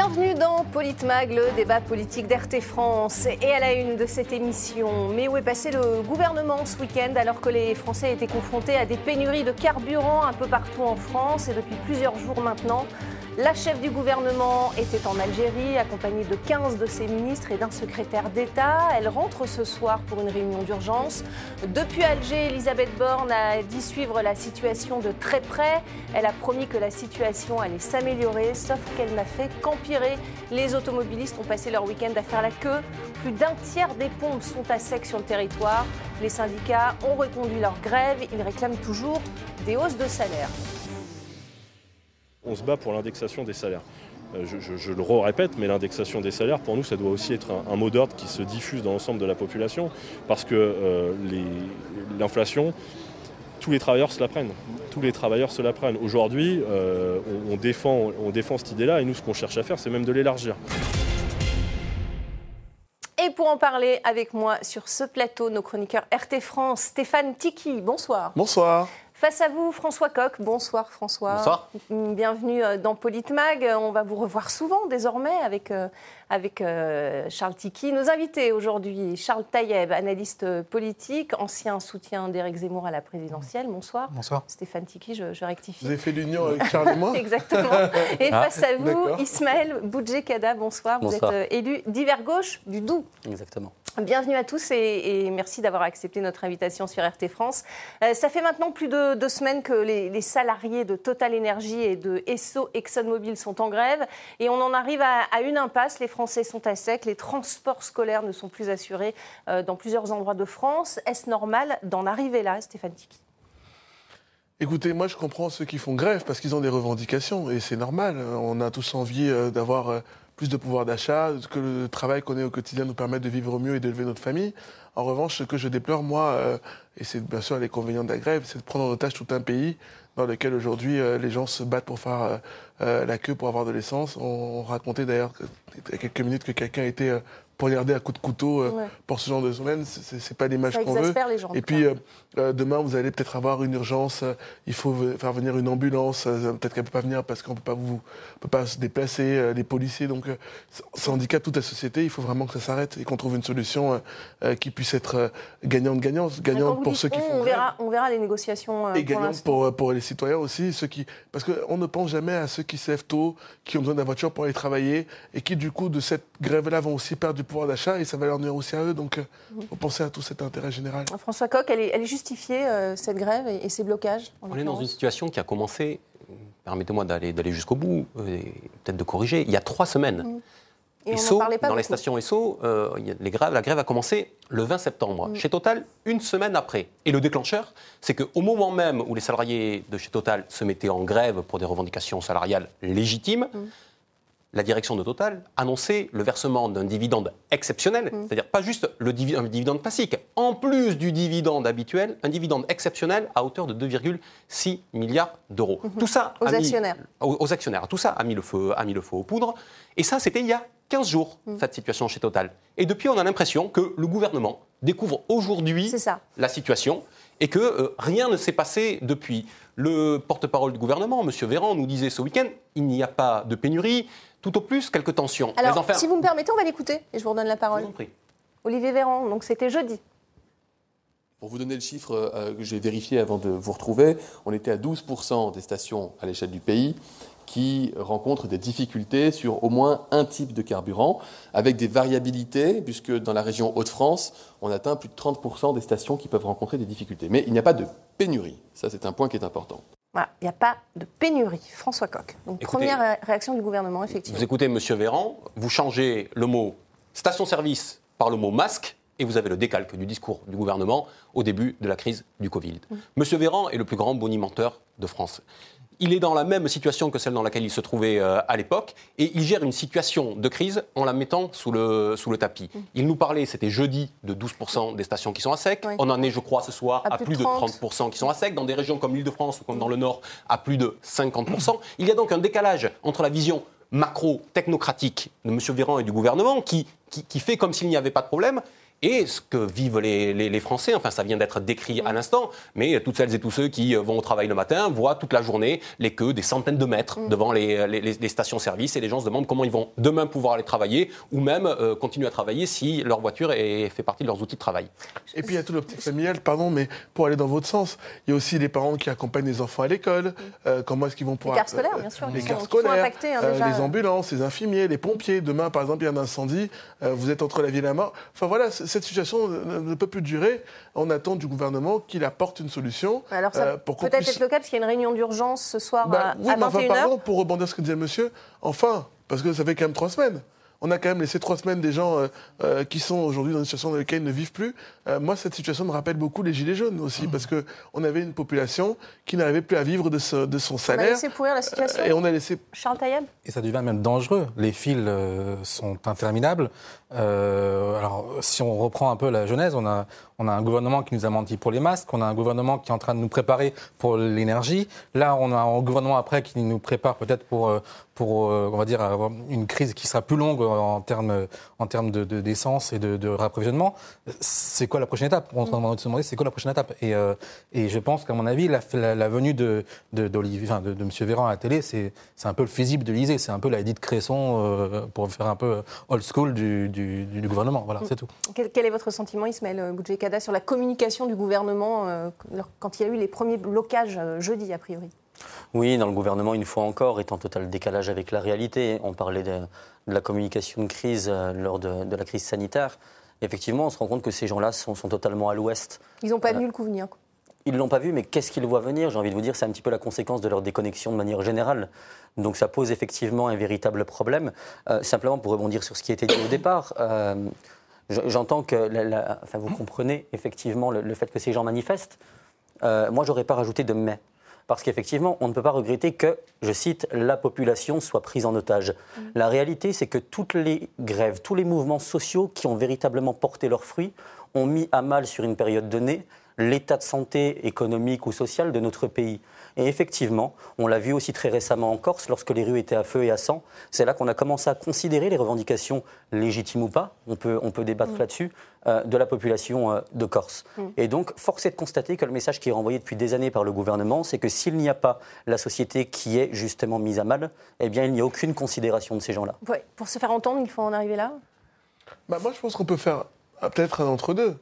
Bienvenue dans Politmag, le débat politique d'RT France. Et à la une de cette émission, mais où est passé le gouvernement ce week-end alors que les Français étaient confrontés à des pénuries de carburant un peu partout en France et depuis plusieurs jours maintenant la chef du gouvernement était en Algérie, accompagnée de 15 de ses ministres et d'un secrétaire d'État. Elle rentre ce soir pour une réunion d'urgence. Depuis Alger, Elisabeth Borne a dit suivre la situation de très près. Elle a promis que la situation allait s'améliorer, sauf qu'elle n'a fait qu'empirer. Les automobilistes ont passé leur week-end à faire la queue. Plus d'un tiers des pompes sont à sec sur le territoire. Les syndicats ont reconduit leur grève. Ils réclament toujours des hausses de salaire on se bat pour l'indexation des salaires. Euh, je, le répète, mais l'indexation des salaires, pour nous, ça doit aussi être un, mot d'ordre qui se diffuse dans l'ensemble de la population, parce que euh, l'inflation, tous les travailleurs se la prennent. Tous les travailleurs se la prennent. Aujourd'hui, euh, on, défend, on défend cette idée-là, et nous, ce qu'on cherche à faire, c'est même de l'élargir. Et pour en parler avec moi sur ce plateau, nos chroniqueurs RT France, Stéphane Tiki, bonsoir. Bonsoir. Face à vous, François Coq. Bonsoir François. Bonsoir. Bienvenue euh, dans Politmag. On va vous revoir souvent désormais avec euh, avec euh, Charles Tiki. Nos invités aujourd'hui, Charles Taïeb, analyste politique, ancien soutien d'Éric Zemmour à la présidentielle. Bonsoir. Bonsoir. Stéphane Tiki, je, rectifie. Vous avez fait l'union avec Charles et moi Exactement. Et ah, face à vous, Ismaël Boudjekada, bonsoir. Vous êtes euh, élu d'hiver gauche du Doubs. Exactement. Bienvenue à tous et, merci d'avoir accepté notre invitation sur RT France. Euh, ça fait maintenant plus de deux semaines que les, salariés de Total Energy et de Esso ExxonMobil sont en grève et on en arrive à, une impasse. Les Français sont à sec, les transports scolaires ne sont plus assurés euh, dans plusieurs endroits de France. Est-ce normal d'en arriver là, Stéphane Tiki? Écoutez, moi je comprends ceux qui font grève parce qu'ils ont des revendications et c'est normal. On a tous envie euh, d'avoir plus de pouvoir d'achat, que le travail qu'on ait au quotidien nous permette de vivre mieux et d'élever notre famille. En revanche, ce que je déplore, moi, et c'est bien sûr l'inconvénient de la grève, c'est de prendre en otage tout un pays dans lequel aujourd'hui les gens se battent pour faire la queue pour avoir de l'essence. On, racontait d'ailleurs il y a quelques minutes que quelqu'un était euh, poignardé à coups de couteau euh, pour ce genre de semaine. C'est pas l'image qu'on veut. Les gens, et puis euh, euh, demain, vous allez peut-être avoir une urgence. il faut faire venir une ambulance. peut-être qu'elle peut pas venir parce qu'on peut pas vous, peut pas se déplacer. les policiers, donc ça handicape toute la société. Il faut vraiment que ça s'arrête et qu'on trouve une solution qui puisse être gagnante-gagnante, gagnante pour ceux qui font. On verra, on verra les négociations. et gagnante pour, pour les citoyens aussi, ceux qui, parce qu'on ne pense jamais à ceux qui se lèvent tôt, qui ont besoin de la voiture pour aller travailler et qui du coup de cette grève-là vont aussi perdre du pouvoir d'achat et ça va leur nuire aussi à eux. Donc, il euh, faut penser à tout cet intérêt général. François Coq, elle est, justifiée, euh, cette grève et, ces blocages On est dans une situation qui a commencé, permettez-moi d'aller jusqu'au bout, euh, peut-être de corriger, il y a trois semaines. Mmh. Et dans les stations ESSO, les grèves, la grève a commencé le 20 septembre. Mmh. Chez Total, une semaine après. Et le déclencheur, c'est qu'au moment même où les salariés de chez Total se mettaient en grève pour des revendications salariales légitimes, mmh la direction de Total annonçait le versement d'un dividende exceptionnel, mm. c'est-à-dire pas juste le dividende classique, en plus du dividende habituel, un dividende exceptionnel à hauteur de 2,6 milliards d'euros. Mm-hmm. Tout ça aux actionnaires. aux, actionnaires. Tout ça a mis le feu, a mis le feu aux poudres. Et ça, c'était il y a 15 jours, mm. cette situation chez Total. Et depuis, on a l'impression que le gouvernement découvre aujourd'hui la situation et que euh, rien ne s'est passé depuis. Le porte-parole du gouvernement, M. Véran, nous disait ce week-end, il n'y a pas de pénurie, tout au plus quelques tensions. Alors, si vous me permettez, on va l'écouter et je vous redonne la parole. Olivier Véran, donc c'était jeudi. Pour vous donner le chiffre euh, que j'ai vérifié avant de vous retrouver, on était à 12% des stations à l'échelle du pays qui rencontrent des difficultés sur au moins un type de carburant, avec des variabilités, puisque dans la région Hauts-de-France, on atteint plus de 30% des stations qui peuvent rencontrer des difficultés. Mais il n'y a pas de pénurie. Ça, c'est un point qui est important il n'y a pas de pénurie. François Coq. Donc, première réaction du gouvernement, effectivement. Vous écoutez M. Véran, vous changez le mot station-service par le mot masque, et vous avez le décalque du discours du gouvernement au début de la crise du Covid. M. Véran est le plus grand bonimenteur de France il est dans la même situation que celle dans laquelle il se trouvait euh, à l'époque, et il gère une situation de crise en la mettant sous le, sous le tapis. Mm. Il nous parlait, c'était jeudi, de 12% des stations qui sont à sec. On en est, je crois, ce soir à, plus, de 30%. qui sont à sec. Dans des régions comme l'Île-de-France ou comme dans le Nord, à plus de 50%. Il y a donc un décalage entre la vision macro-technocratique de M. Véran et du gouvernement qui, qui, qui fait comme s'il n'y avait pas de problème et ce que vivent les, Français. Enfin, ça vient d'être décrit à l'instant, mais toutes celles et tous ceux qui vont au travail le matin voient toute la journée les queues des centaines de mètres mm. devant les, stations-service et les gens se demandent comment ils vont demain pouvoir aller travailler ou même euh, continuer à travailler si leur voiture est, fait partie de leurs outils de travail. Et puis il y a tout l'optique familiale, pardon, mais pour aller dans votre sens, il y a aussi les parents qui accompagnent les enfants à l'école. Mm. Euh, comment est-ce qu'ils vont pouvoir. Les cartes scolaires, bien sûr. Les cartes scolaires, hein, les ambulances, les infirmiers, les pompiers. Demain, par exemple, il y a un incendie, vous êtes entre la vie et la mort. Enfin voilà, cette situation ne peut plus durer. On attend du gouvernement qu'il apporte une solution. Alors ça euh, peut-être être le cas, parce qu'il y a une réunion d'urgence ce soir bah, à, oui, 21h. pour rebondir sur ce que disait monsieur, enfin, parce que ça fait quand même trois semaines on a quand même laissé trois semaines des gens euh, euh, qui sont aujourd'hui dans une situation dans laquelle ils ne vivent plus. Euh, moi, cette situation me rappelle beaucoup les Gilets jaunes aussi, parce qu'on avait une population qui n'arrivait plus à vivre de, son salaire. On a laissé pourrir la situation Et on a laissé... Charles Taillab Et ça devient même dangereux. Les fils sont interminables. alors, si on reprend un peu la genèse, on a, on a un gouvernement qui nous a menti pour les masques, on a un gouvernement qui est en train de nous préparer pour l'énergie. Là, on a un gouvernement après qui nous prépare peut-être pour, pour on va dire, une crise qui sera plus longue en termes, en termes d'essence de, et de, de rapprovisionnement, c'est quoi la prochaine étape? On se demander c'est quoi la prochaine étape? Et, euh, et je pense qu'à mon avis, la, venue de, de, de, de, M. Véran à la télé, c'est un peu le fusible de l'Élysée. C'est un peu la Edith Cresson euh, pour faire un peu old school du, du, du gouvernement. Voilà, c'est tout. Quel, est votre sentiment, Ismaël Sur la communication du gouvernement euh, quand il y a eu les premiers blocages jeudi, a priori oui, dans le gouvernement, une fois encore, est en total décalage avec la réalité. On parlait de, la communication de crise euh, lors de, la crise sanitaire. effectivement, on se rend compte que ces gens-là sont, totalement à l'ouest. Ils n'ont pas vu le coup venir. Ils ne l'ont pas vu, mais qu'est-ce qu'ils voient venir? J'ai envie de vous dire, c'est un petit peu la conséquence de leur déconnexion de manière générale. Donc ça pose effectivement un véritable problème. Euh, simplement pour rebondir sur ce qui a été dit au départ, euh, j'entends que, enfin, vous comprenez effectivement le, fait que ces gens manifestent. moi, j'aurais pas rajouté de mais parce qu'effectivement, on ne peut pas regretter que, je cite, la population soit prise en otage. Mm. La réalité, c'est que toutes les grèves, tous les mouvements sociaux qui ont véritablement porté leurs fruits ont mis à mal sur une période donnée l'état de santé économique ou social de notre pays. Et effectivement, on l'a vu aussi très récemment en Corse, lorsque les rues étaient à feu et à sang. C'est là qu'on a commencé à considérer les revendications légitimes ou pas, on peut, on peut débattre mm. là-dessus, euh, de la population euh, de Corse. Mm. Et donc, force est de constater que le message qui est renvoyé depuis des années par le gouvernement, c'est que s'il n'y a pas la société qui est justement mise à mal, eh bien, il n'y a aucune considération de ces gens-là. Pour se faire entendre, il faut en arriver là? Bah, Moi, je pense qu'on peut faire euh, peut-être un entre-deux.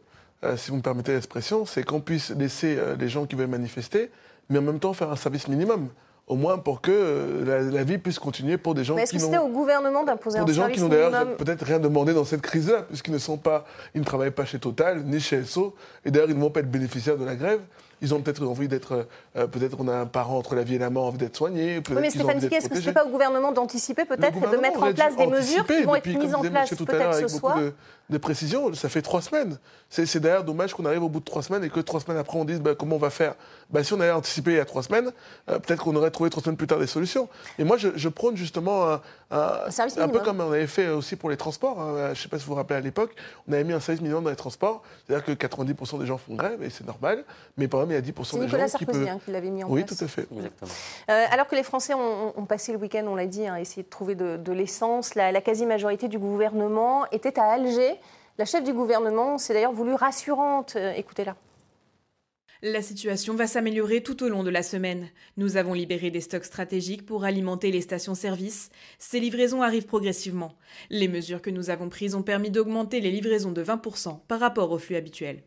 si vous me permettez l'expression, c'est qu'on puisse laisser les gens qui veulent manifester mais en même temps faire un service minimum au moins pour que euh, la, vie puisse continuer pour des gens mais est-ce que c'était au gouvernement d'imposer un service minimum Pour des gens qui n'ont d'ailleurs peut-être rien demandé dans cette crise-là, puisqu'ils ne sont pas, ils ne travaillent pas chez Total ni chez SO, et d'ailleurs ils ne vont pas être bénéficiaires de la grève. Ils ont peut-être envie d'être, euh, peut-être on a un parent entre la vie et la mort, envie d'être soigné. Oui, mais Stéphane Tiquet, est-ce que ce n'est pas au gouvernement d'anticiper peut-être et de mettre en place des mesures qui vont être mises en place peut-être ce soir de précision, ça fait trois semaines. C'est d'ailleurs dommage qu'on arrive au bout de trois semaines et que trois semaines après on dise bah, comment on va faire? Bah, si on avait anticipé il y a trois semaines, euh, peut-être qu'on aurait trouvé trois semaines plus tard des solutions. Et moi, je, prône justement un, un, peu comme on avait fait aussi pour les transports. Hein. Je ne sais pas si vous vous rappelez à l'époque, on avait mis un service minimum dans les transports. C'est-à-dire que 90% des gens font grève et c'est normal. Mais par exemple, il y a 10% des gens qui peuvent... Hein, qui l'avait mis en oui, place. Oui, tout à fait. Euh, alors que les Français ont, passé le week-end, on l'a dit, à hein, essayer de trouver de, l'essence, la quasi-majorité du gouvernement était à Alger. La chef du gouvernement s'est d'ailleurs voulue rassurante. Euh, écoutez-la. La situation va s'améliorer tout au long de la semaine. Nous avons libéré des stocks stratégiques pour alimenter les stations-service. Ces livraisons arrivent progressivement. Les mesures que nous avons prises ont permis d'augmenter les livraisons de 20% par rapport au flux habituel.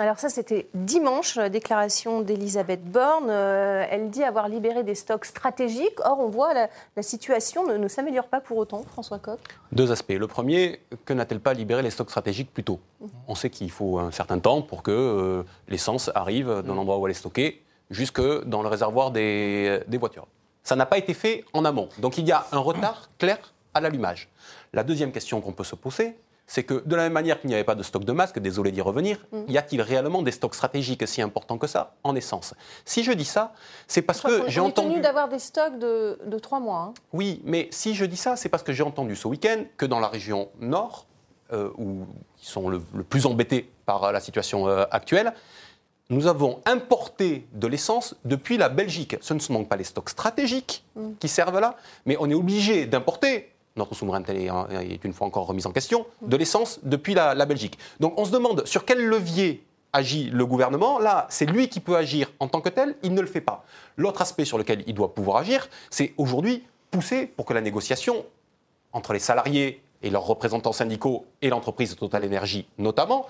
Alors ça, c'était dimanche, la déclaration d'Elisabeth Borne. Euh, elle dit avoir libéré des stocks stratégiques. Or, on voit la, la situation ne, s'améliore pas pour autant, François Coq. Deux aspects. Le premier, que n'a-t-elle pas libéré les stocks stratégiques plus tôt? On sait qu'il faut un certain temps pour que euh, l'essence arrive dans l'endroit où elle est stockée, jusque dans le réservoir des, des voitures. Ça n'a pas été fait en amont. Donc il y a un retard clair à l'allumage. La deuxième question qu'on peut se poser, c'est que de la même manière qu'il n'y avait pas de stock de masques, désolé d'y revenir, mm. y a-t-il réellement des stocks stratégiques si importants que ça en essence? Si je dis ça, c'est parce que j'ai entendu... Tenu d'avoir des stocks de, trois mois. Hein. Oui, mais si je dis ça, c'est parce que j'ai entendu ce week-end que dans la région nord, euh, où ils sont le, plus embêtés par la situation euh, actuelle, nous avons importé de l'essence depuis la Belgique. Ce ne sont donc pas les stocks stratégiques mm. qui servent là, mais on est obligé d'importer notre souveraineté est une fois encore remise en question, de l'essence depuis la, Belgique. Donc on se demande sur quel levier agit le gouvernement. Là, c'est lui qui peut agir en tant que tel, il ne le fait pas. L'autre aspect sur lequel il doit pouvoir agir, c'est aujourd'hui pousser pour que la négociation entre les salariés et leurs représentants syndicaux et l'entreprise Total Energy notamment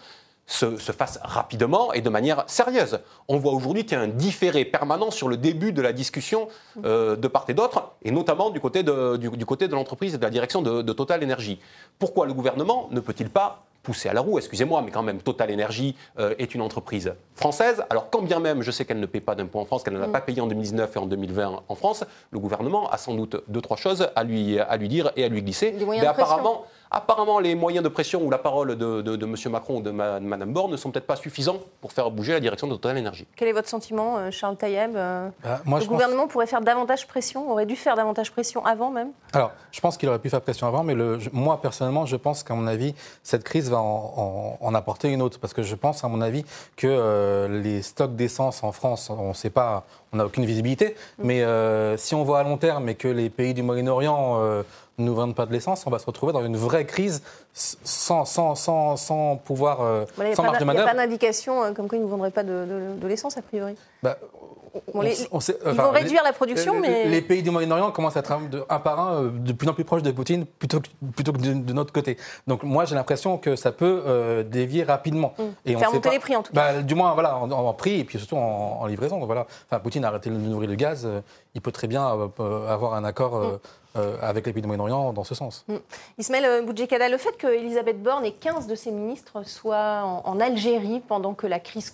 se, fasse rapidement et de manière sérieuse. On voit aujourd'hui qu'il y a un différé permanent sur le début de la discussion euh, de part et d'autre, et notamment du côté de, du, côté de l'entreprise et de la direction de, de Total Energy. Pourquoi le gouvernement ne peut-il pas pousser à la roue, excusez-moi, mais quand même, Total Energy euh, est une entreprise française. Alors, quand bien même je sais qu'elle ne paie pas d'impôts en France, qu'elle ne l'a mm. pas payé en 2019 et en 2020 en France, le gouvernement a sans doute deux, trois choses à lui, à lui dire et à lui glisser. mais apparemment, Apparemment, les moyens de pression ou la parole de, de, M. Macron ou de Mme Borne ne sont peut-être pas suffisants pour faire bouger la direction de Total Energy. Quel est votre sentiment, euh, Charles Taïeb euh, bah, Le gouvernement pourrait faire davantage pression, aurait dû faire davantage pression avant même? Alors, je pense qu'il aurait pu faire pression avant, mais le, moi, personnellement, je pense qu'à mon avis, cette crise va en, apporter une autre. Parce que je pense, à mon avis, que euh, les stocks d'essence en France, on ne sait pas, on n'a aucune visibilité, mm. mais si on voit à long terme et que les pays du Moyen-Orient ne nous vendent pas de l'essence, on va se retrouver dans une vraie crise sans, sans, sans, sans pouvoir, euh, sans marge de manœuvre. Il n'y a pas d'indication euh, comme quoi ils ne nous vendraient pas de, de, l'essence, a priori bah, ils vont réduire la production, mais... Les pays du Moyen-Orient commencent à être un, un, par un euh, de plus en plus proches de Poutine plutôt que, plutôt que de, notre côté. Donc moi, j'ai l'impression que ça peut dévier rapidement. Mmh. Et Faire monter les prix, en tout cas. Bah, du moins, voilà, en, prix et puis surtout en, livraison. Voilà. Enfin, Poutine a arrêté de nourrir le gaz. il peut très bien avoir un accord... Mmh. Euh, avec les pays du Moyen-Orient dans ce sens. Mm. Ismaël euh, Boudjekada, le fait qu'Elisabeth Borne et 15 de ses ministres soient en, Algérie pendant que la crise,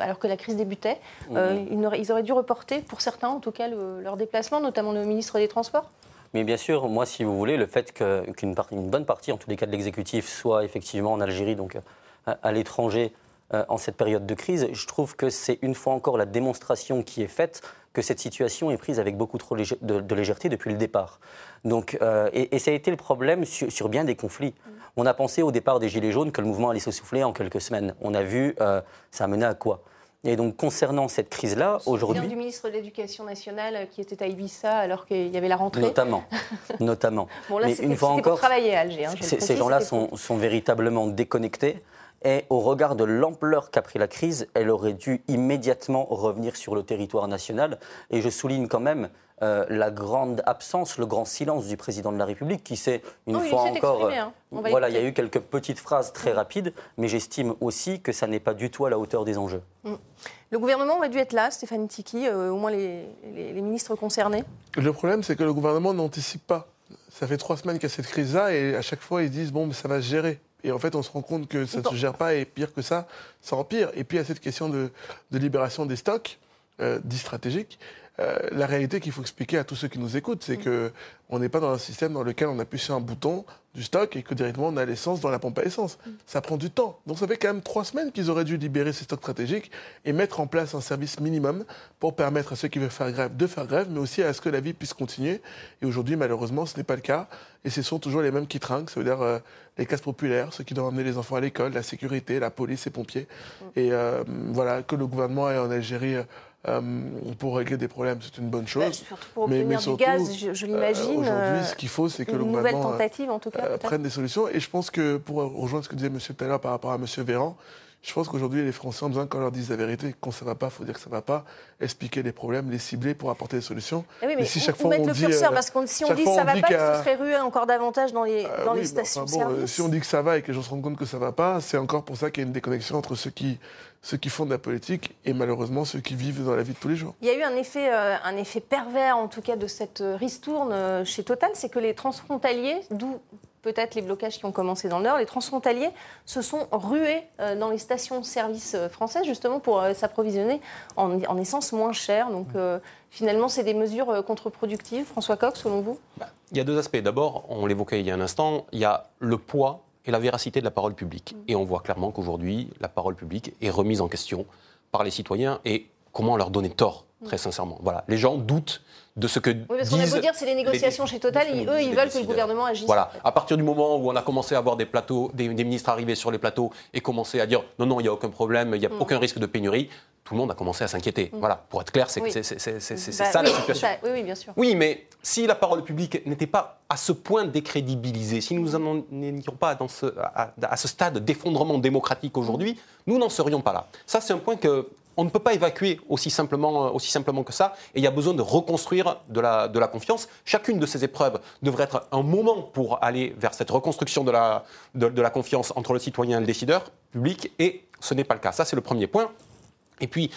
alors que la crise débutait, euh, ils, auraient dû reporter, pour certains en tout cas, leur déplacement, notamment le ministre des Transports? Mais bien sûr, moi, si vous voulez, le fait qu'une bonne partie, en tous les cas de l'exécutif, soit effectivement en Algérie, donc à, l'étranger, en cette période de crise, je trouve que c'est une fois encore la démonstration qui est faite que cette situation est prise avec beaucoup trop de, légèreté depuis le départ. Donc, euh, et, ça a été le problème sur, bien des conflits. Mm. On a pensé au départ des Gilets jaunes que le mouvement allait s'essouffler en quelques semaines. On a vu, euh, ça mené à quoi? Et donc, concernant cette crise-là, aujourd'hui. du ministre de l'Éducation nationale qui était à Ibiza alors qu'il y avait la rentrée. Notamment. notamment. Bon, là, Mais une fois encore, pour travailler à Alger. Hein, ces gens-là sont, sont, véritablement déconnectés. Et au regard de l'ampleur qu'a pris la crise, elle aurait dû immédiatement revenir sur le territoire national. Et je souligne quand même euh, la grande absence, le grand silence du président de la République qui s'est une fois encore. Hein. Voilà, il y a eu quelques petites phrases très mm. rapides, mais j'estime aussi que ça n'est pas du tout à la hauteur des enjeux. Mm. Le gouvernement aurait dû être là, Stéphane Tiki, euh, au moins les, les ministres concernés Le problème, c'est que le gouvernement n'anticipe pas. Ça fait trois semaines qu'il y a cette crise-là et à chaque fois, ils disent bon, mais ça va se gérer. Et en fait, on se rend compte que ça ne se gère pas et pire que ça, ça empire. Et puis, il y a cette question de, libération des stocks, euh, dits stratégiques. Euh, la réalité qu'il faut expliquer à tous ceux qui nous écoutent, c'est mm. qu'on n'est pas dans un système dans lequel on appuie sur un bouton du stock et que directement on a l'essence dans la pompe à essence. Mm. Ça prend du temps. Donc ça fait quand même trois semaines qu'ils auraient dû libérer ces stocks stratégiques et mettre en place un service minimum pour permettre à ceux qui veulent faire grève de faire grève, mais aussi à ce que la vie puisse continuer. Et aujourd'hui, malheureusement, ce n'est pas le cas. Et ce sont toujours les mêmes qui trinquent, ça veut dire euh, les classes populaires, ceux qui doivent emmener les enfants à l'école, la sécurité, la police, les pompiers. Mm. Et euh, voilà, que le gouvernement ait en Algérie euh, pour régler des problèmes, c'est une bonne chose. Bah, surtout pour obtenir mais, du gaz, je, l'imagine. Aujourd'hui, ce qu'il faut, c'est que le gouvernement tentative, en tout cas, prenne des solutions. Et je pense que, pour rejoindre ce que disait M. tout à l'heure par rapport à M. Véran, je pense qu'aujourd'hui, les Français ont besoin qu'on leur dise la vérité. Quand ça ne va pas, il faut dire que ça ne va pas, expliquer les problèmes, les cibler pour apporter des solutions. Eh oui, mais, si chaque fois on le dit, curseur, parce que si on dit que ça ne va pas, ce serait rué encore davantage dans les, euh, dans les stations-service. si on dit que ça va et que les gens se rendent compte que ça ne va pas, c'est encore pour ça qu'il y a une déconnexion entre ceux qui ceux qui font de la politique et malheureusement ceux qui vivent dans la vie de tous les jours. Il y a eu un effet, euh, un effet pervers, en tout cas, de cette euh, ristourne euh, chez Total, c'est que les transfrontaliers, d'où peut-être les blocages qui ont commencé dans le Nord, les transfrontaliers se sont rués dans les stations-service françaises justement pour s'approvisionner en, essence moins chère. Donc finalement, c'est des mesures contre-productives. François Coq, selon vous? Bah, Il y a deux aspects. D'abord, on l'évoquait il y a un instant, il y a le poids et la véracité de la parole publique. Mm. Et on voit clairement qu'aujourd'hui, la parole publique est remise en question par les citoyens et comment leur donner tort, mm. très sincèrement. Voilà, les gens doutent de ce que oui, parce qu'on a beau dire, c'est les négociations chez Total, eux, ils veulent que le gouvernement agisse. Voilà, à partir du moment où on a commencé à avoir des plateaux, des, ministres arriver sur les plateaux et commencer à dire non, non, il n'y a aucun problème, il n'y a mm. aucun risque de pénurie, tout le monde a commencé à s'inquiéter. Mm. Voilà, pour être clair, c'est bah ça la situation. oui, oui, bien sûr. Oui, mais si la parole publique n'était pas à ce point décrédibilisée, si nous n'étions pas dans ce, à, ce stade d'effondrement démocratique aujourd'hui, nous n'en serions pas là. Ça, c'est un point que on ne peut pas évacuer aussi simplement, aussi simplement que ça, et il y a besoin de reconstruire de la, confiance. Chacune de ces épreuves devrait être un moment pour aller vers cette reconstruction de la, la confiance entre le citoyen et le décideur public, et ce n'est pas le cas. Ça, c'est le premier point. Et puis,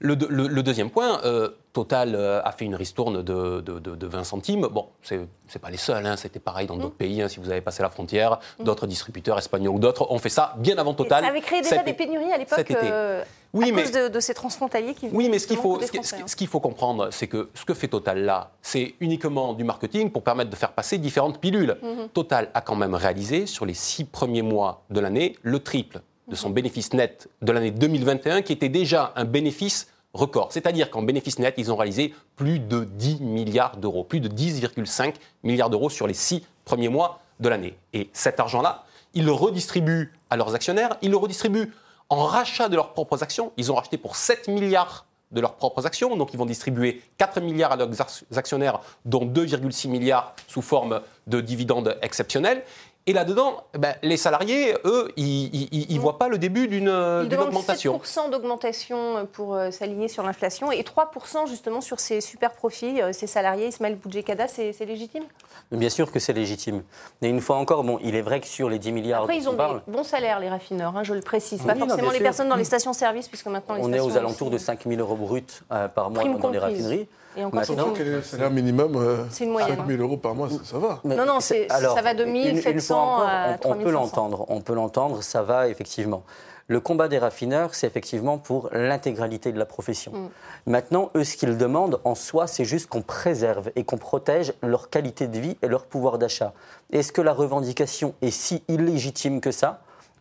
le, deuxième point, euh, Total euh, a fait une ristourne de, de, 20 centimes. Bon, c'est n'est pas les seuls, hein, c'était pareil dans d'autres mmh. pays. Hein, si vous avez passé la frontière, mmh. d'autres distributeurs espagnols ou d'autres ont fait ça bien avant Total. ça avait créé déjà des pénuries à l'époque euh, oui, à mais, cause de, ces transfrontaliers qui Oui, mais ce qu'il faut, ce, qu'il faut comprendre, c'est que ce que fait Total là, c'est uniquement du marketing pour permettre de faire passer différentes pilules. Mmh. Total a quand même réalisé, sur les six premiers mois de l'année, le triple de son bénéfice net de l'année 2021, qui était déjà un bénéfice record. C'est-à-dire qu'en bénéfice net, ils ont réalisé plus de 10 milliards d'euros, plus de 10,5 milliards d'euros sur les six premiers mois de l'année. Et cet argent-là, ils le redistribuent à leurs actionnaires, ils le redistribuent en rachat de leurs propres actions. Ils ont racheté pour 7 milliards de leurs propres actions, donc ils vont distribuer 4 milliards à leurs actionnaires, dont 2,6 milliards sous forme de dividendes exceptionnels. Et là-dedans, ben, les salariés, eux, ils ne voient pas le début d'une augmentation. 7% d'augmentation pour euh, s'aligner sur l'inflation et 3% justement sur ces super profits, euh, ces salariés. Ismaël Boudjekada, c'est légitime? Bien sûr que c'est légitime. Mais une fois encore, bon, il est vrai que sur les 10 milliards. Après, ils ont des bons salaires, les raffineurs, hein, je le précise. Pas forcément les personnes dans les stations-service, puisque maintenant les On est aux alentours de 5 000 euros bruts euh, par mois dans les raffineries. Et encore, Maintenant, quel est le salaire minimum euh, C'est une moyenne. 5 000 euros par mois, ça, va. non, non, ça va de 1 700 à 3 On peut l'entendre, on peut l'entendre, ça va effectivement. Le combat des raffineurs, c'est effectivement pour l'intégralité de la profession. Mm. Maintenant, eux, ce qu'ils demandent en soi, c'est juste qu'on préserve et qu'on protège leur qualité de vie et leur pouvoir d'achat. Est-ce que la revendication est si illégitime que ça?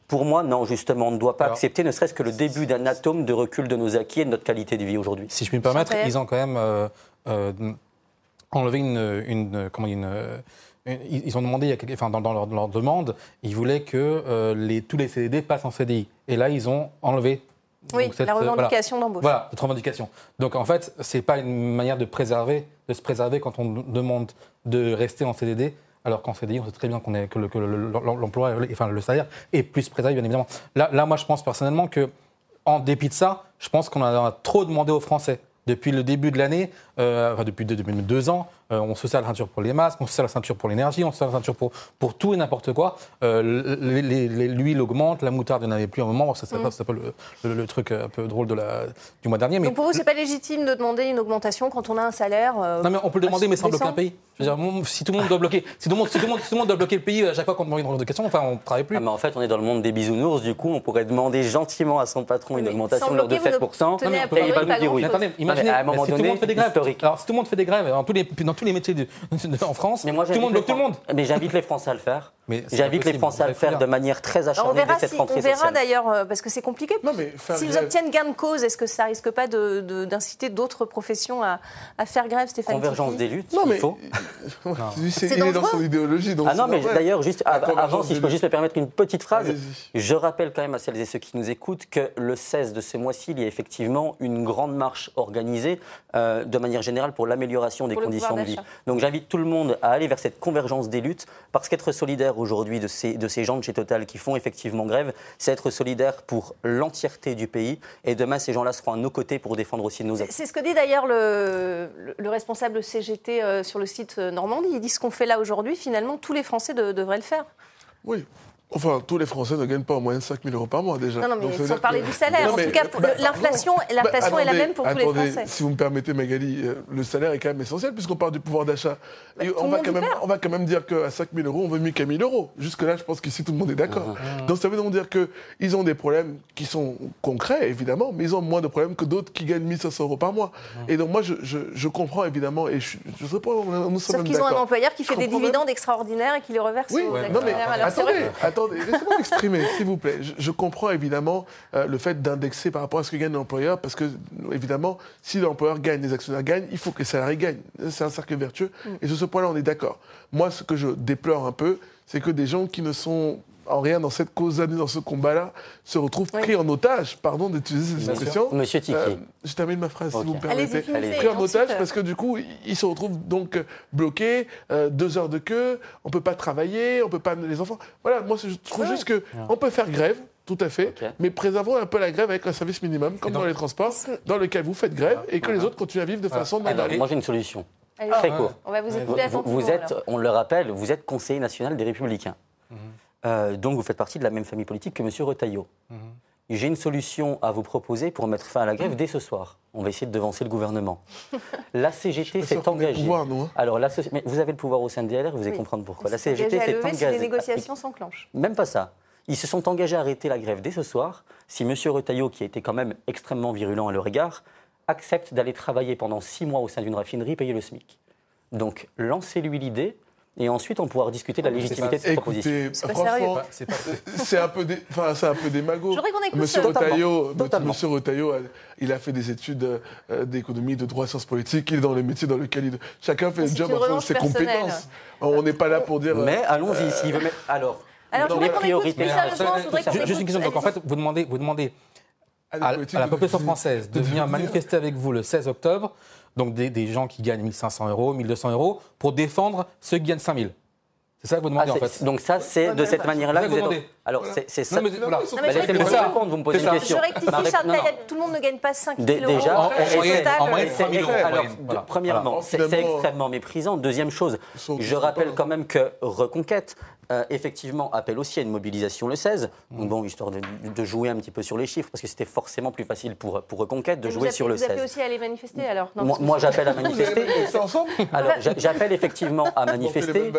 Pour moi, non, justement, on ne doit pas accepter ne serait-ce que le début d'un atome de recul de nos acquis et de notre qualité de vie aujourd'hui. Si je puis me permettre, ils ont quand même euh, euh, enlevé une, comment, une, ils ont demandé, enfin, dans, leur, demande, ils voulaient que euh, les, tous les CDD passent en CDI. Et là, ils ont enlevé oui, la revendication d'embauche. Voilà, cette revendication. Donc en fait, ce n'est pas une manière de préserver, de se préserver quand on demande de rester en CDD, alors qu'en CDI, on sait très bien qu'on est, que, l'emploi, enfin le salaire est plus préservé, bien évidemment. Là, là, moi, je pense personnellement que, en dépit de ça, je pense qu'on a trop demandé aux Français. Depuis le début de l'année, euh, enfin depuis deux, ans, euh, on se serre la ceinture pour les masques, on se serre la ceinture pour l'énergie, on se serre la ceinture pour, pour tout et n'importe quoi. Euh, l'huile augmente, la moutarde n'en avait plus un moment. C'est un peu le, truc un peu drôle de la, du mois dernier. Mais... Donc pour vous, c'est pas légitime de demander une augmentation quand on a un salaire Non, mais on peut le demander, mais sans bloquer un pays. Si tout le monde doit bloquer, si tout le monde, si tout le monde, doit bloquer le pays à chaque fois qu'on demande une revendication, enfin, on ne travaille plus. Ah, mais en fait, on est dans le monde des bisounours. Du coup, on pourrait demander gentiment à son patron une augmentation de l'ordre de 7%. Non, mais il va nous dire oui. Attendez, imaginez, à un moment donné, fait des grèves. Alors, si tout le monde fait des grèves dans tous les, dans tous les métiers de, en France, mais moi, tout le monde bloque tout le monde. Mais j'invite les Français à le faire. J'invite les Français à le faire de manière très acharnée dès cette rentrée On verra d'ailleurs, euh, parce que c'est compliqué. S'ils obtiennent gain de cause, est-ce que ça risque pas d'inciter d'autres professions à, faire grève, Stéphane Convergence des luttes, non, mais, il faut. il est dans son idéologie. ah non, mais d'ailleurs, juste avant, si je peux juste me permettre une petite phrase, je rappelle quand même à celles et ceux qui nous écoutent que le 16 de ce mois-ci, il y a effectivement une grande marche organisée euh, de manière générale pour l'amélioration des conditions de vie. Donc j'invite tout le monde à aller vers cette convergence des luttes, parce qu'être solidaire aujourd'hui de ces, de ces gens de chez Total qui font effectivement grève, c'est être solidaire pour l'entièreté du pays. Et demain, ces gens-là seront à nos côtés pour défendre aussi nos actes. C'est ce que dit d'ailleurs le, le, responsable CGT euh, sur le site Normandie. Il dit ce qu'on fait là aujourd'hui, finalement, tous les Français devraient le faire. Oui, Enfin, tous les Français ne gagnent pas au moins 5 000 euros par mois déjà. Non, non, mais sans parler du salaire. en tout cas, bah, l'inflation bah, est la même pour tous les Français. Si vous me permettez, Magali, euh, le salaire est quand même essentiel puisqu'on parle du pouvoir d'achat. Bah, on, va quand même, on va quand même dire qu'à 5 000 euros, on veut mieux qu'à 1 000 euros. Jusque-là, je pense qu'ici, tout le monde est d'accord. Mmh. Donc ça veut donc dire qu'ils ont des problèmes qui sont concrets, évidemment, mais ils ont moins de problèmes que d'autres qui gagnent 1 500 euros par mois. Mmh. Et donc moi, je, je, comprends évidemment, et je, je sais pas, nous sommes Sauf qu'ils ont un employeur qui fait des dividendes extraordinaires et qui les reverse oui, non, mais attendez, attendez, laissez-moi s'il vous plaît. Je, comprends évidemment euh, le fait d'indexer par rapport à ce que gagne l'employeur, parce que, évidemment, si l'employeur gagne, les actionnaires gagnent, il faut que les salariés gagnent. C'est un cercle vertueux. Mm. Et sur ce point-là, on est d'accord. Moi, ce que je déplore un peu, c'est que des gens qui ne sont en rien dans cette cause-là, dans ce combat-là, se retrouvent pris en otage, pardon d'utiliser cette expression. Monsieur Tiki. Euh, je termine ma phrase, si vous me permettez. Pris en otage parce que du coup, ils se retrouvent donc bloqués, euh, deux heures de queue, on ne peut pas travailler, on ne peut pas amener les enfants. Voilà, moi je trouve juste qu'on peut faire grève, tout à fait. Mais préservons un peu la grève avec un service minimum, comme dans les transports, dans lequel vous faites grève et que les autres continuent à vivre de façon normale. Moi, j'ai une solution. Très court. On va vous écouter Vous, êtes, on le rappelle, vous êtes conseiller national des Républicains. Mhm. Euh, donc, vous faites partie de la même famille politique que M. Retailleau. Mhm. J'ai une solution à vous proposer pour mettre fin à la grève dès ce soir. On va essayer de devancer le gouvernement. La CGT s'est engagée. Pouvoir, nous, hein. Alors, la mais vous avez le pouvoir au sein de DLR, vous allez comprendre pourquoi. La CGT s'est engagée. les négociations s'enclenchent. Même pas ça. Ils se sont engagés à arrêter la grève dès ce soir si M. Retailleau, qui a été quand même extrêmement virulent à leur égard, accepte d'aller travailler pendant six mois au sein d'une raffinerie payer le SMIC. Donc, lancez-lui l'idée. Et ensuite, on pourra discuter de la légitimité de cette proposition. C'est un peu, enfin, c'est un peu démago. Monsieur Retailleau, Monsieur Retailleau, il a fait des études euh, d'économie, de droit, sciences politiques. Il est dans le métier dans lequel il... chacun fait le job en de ses compétences. On n'est pas là pour dire. Mais allons-y. Euh, s'il veut mettre... Alors, alors, je voudrais qu'on écoute, Juste une question. Donc, en fait, vous demandez, vous demandez à, la population française de venir manifester avec vous le 16 octobre, donc des, gens qui gagnent 1500 euros, 1200 euros, pour défendre ceux qui gagnent 5000. C'est ça que vous demandez ah, en fait. Donc ça, c'est de cette manière-là que vous, êtes... Alors c'est ça. Non, mais, voilà. Laissez-moi répondre, vous me posez une question. Je rectifie, Charles tout le monde ne gagne pas 5 000 euros. Déjà, en moyenne, 3 000 euros. Alors, premièrement, c'est extrêmement méprisant. Deuxième chose, je rappelle quand même que Reconquête euh, effectivement, appelle aussi à une mobilisation le 16. Donc, bon, histoire de, jouer un petit peu sur les chiffres, parce que c'était forcément plus facile pour, pour Reconquête de jouer sur le 16. Vous appelez aussi à aller manifester alors Moi, j'appelle à manifester. alors, j'appelle effectivement à manifester.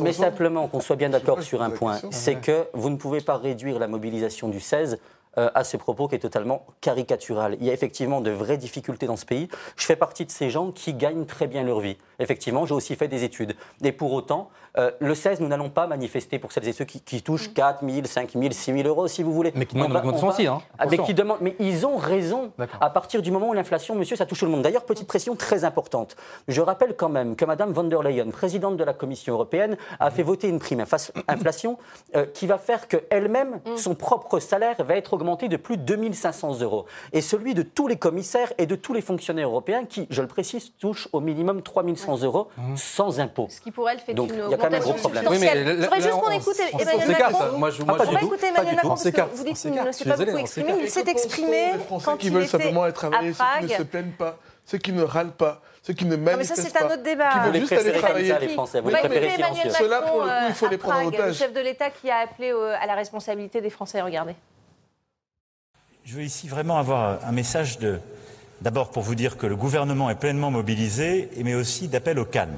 mais, simplement qu'on soit bien d'accord sur un point c'est que vous ne pouvez pas réduire la mobilisation du 16 euh, à ce propos qui est totalement caricatural. Il y a effectivement de vraies difficultés dans ce pays. Je fais partie de ces gens qui gagnent très bien leur vie. Effectivement, j'ai aussi fait des études. Et pour autant, euh, le 16, nous n'allons pas manifester pour celles et ceux qui, touchent 4 000, 5 000, 6 000 euros, si vous voulez. Mais qui demandent aussi. Hein, mais, qui demandent, mais ils ont raison. À partir du moment où l'inflation, monsieur, ça touche tout le monde. D'ailleurs, petite pression très importante. Je rappelle quand même que Mme von der Leyen, présidente de la Commission européenne, a fait voter une prime inflation euh, qui va faire qu'elle-même, mm. son propre salaire va être augmenté de plus de 2500 euros. Et celui de tous les commissaires et de tous les fonctionnaires européens qui, je le précise, touchent au minimum 3100 euros mmh. sans impôt. Ce qui pour elle fait Donc, il y a quand même un gros problème. Oui, mais je voudrais juste qu'on écoute Emmanuel Macron. Moi, je, moi, on va écouter Emmanuel Macron parce que vous dites qu'il ne s'est pas beaucoup exprimé. Il s'est exprimé quand qui veulent simplement être travailler, ceux qui ne se plaignent pas, ceux qui ne râlent pas ceux qui ne manifestent pas. mais ça, c'est un autre débat. Qui veulent juste aller travailler. les Français. Vous préférez Emmanuel Macron, pour le coup, il faut les prendre en otage. Le chef de l'État qui a appelé à la responsabilité des Français. Regardez. Je veux ici vraiment avoir un message de, d'abord pour vous dire que le gouvernement est pleinement mobilisé, mais aussi d'appel au calme.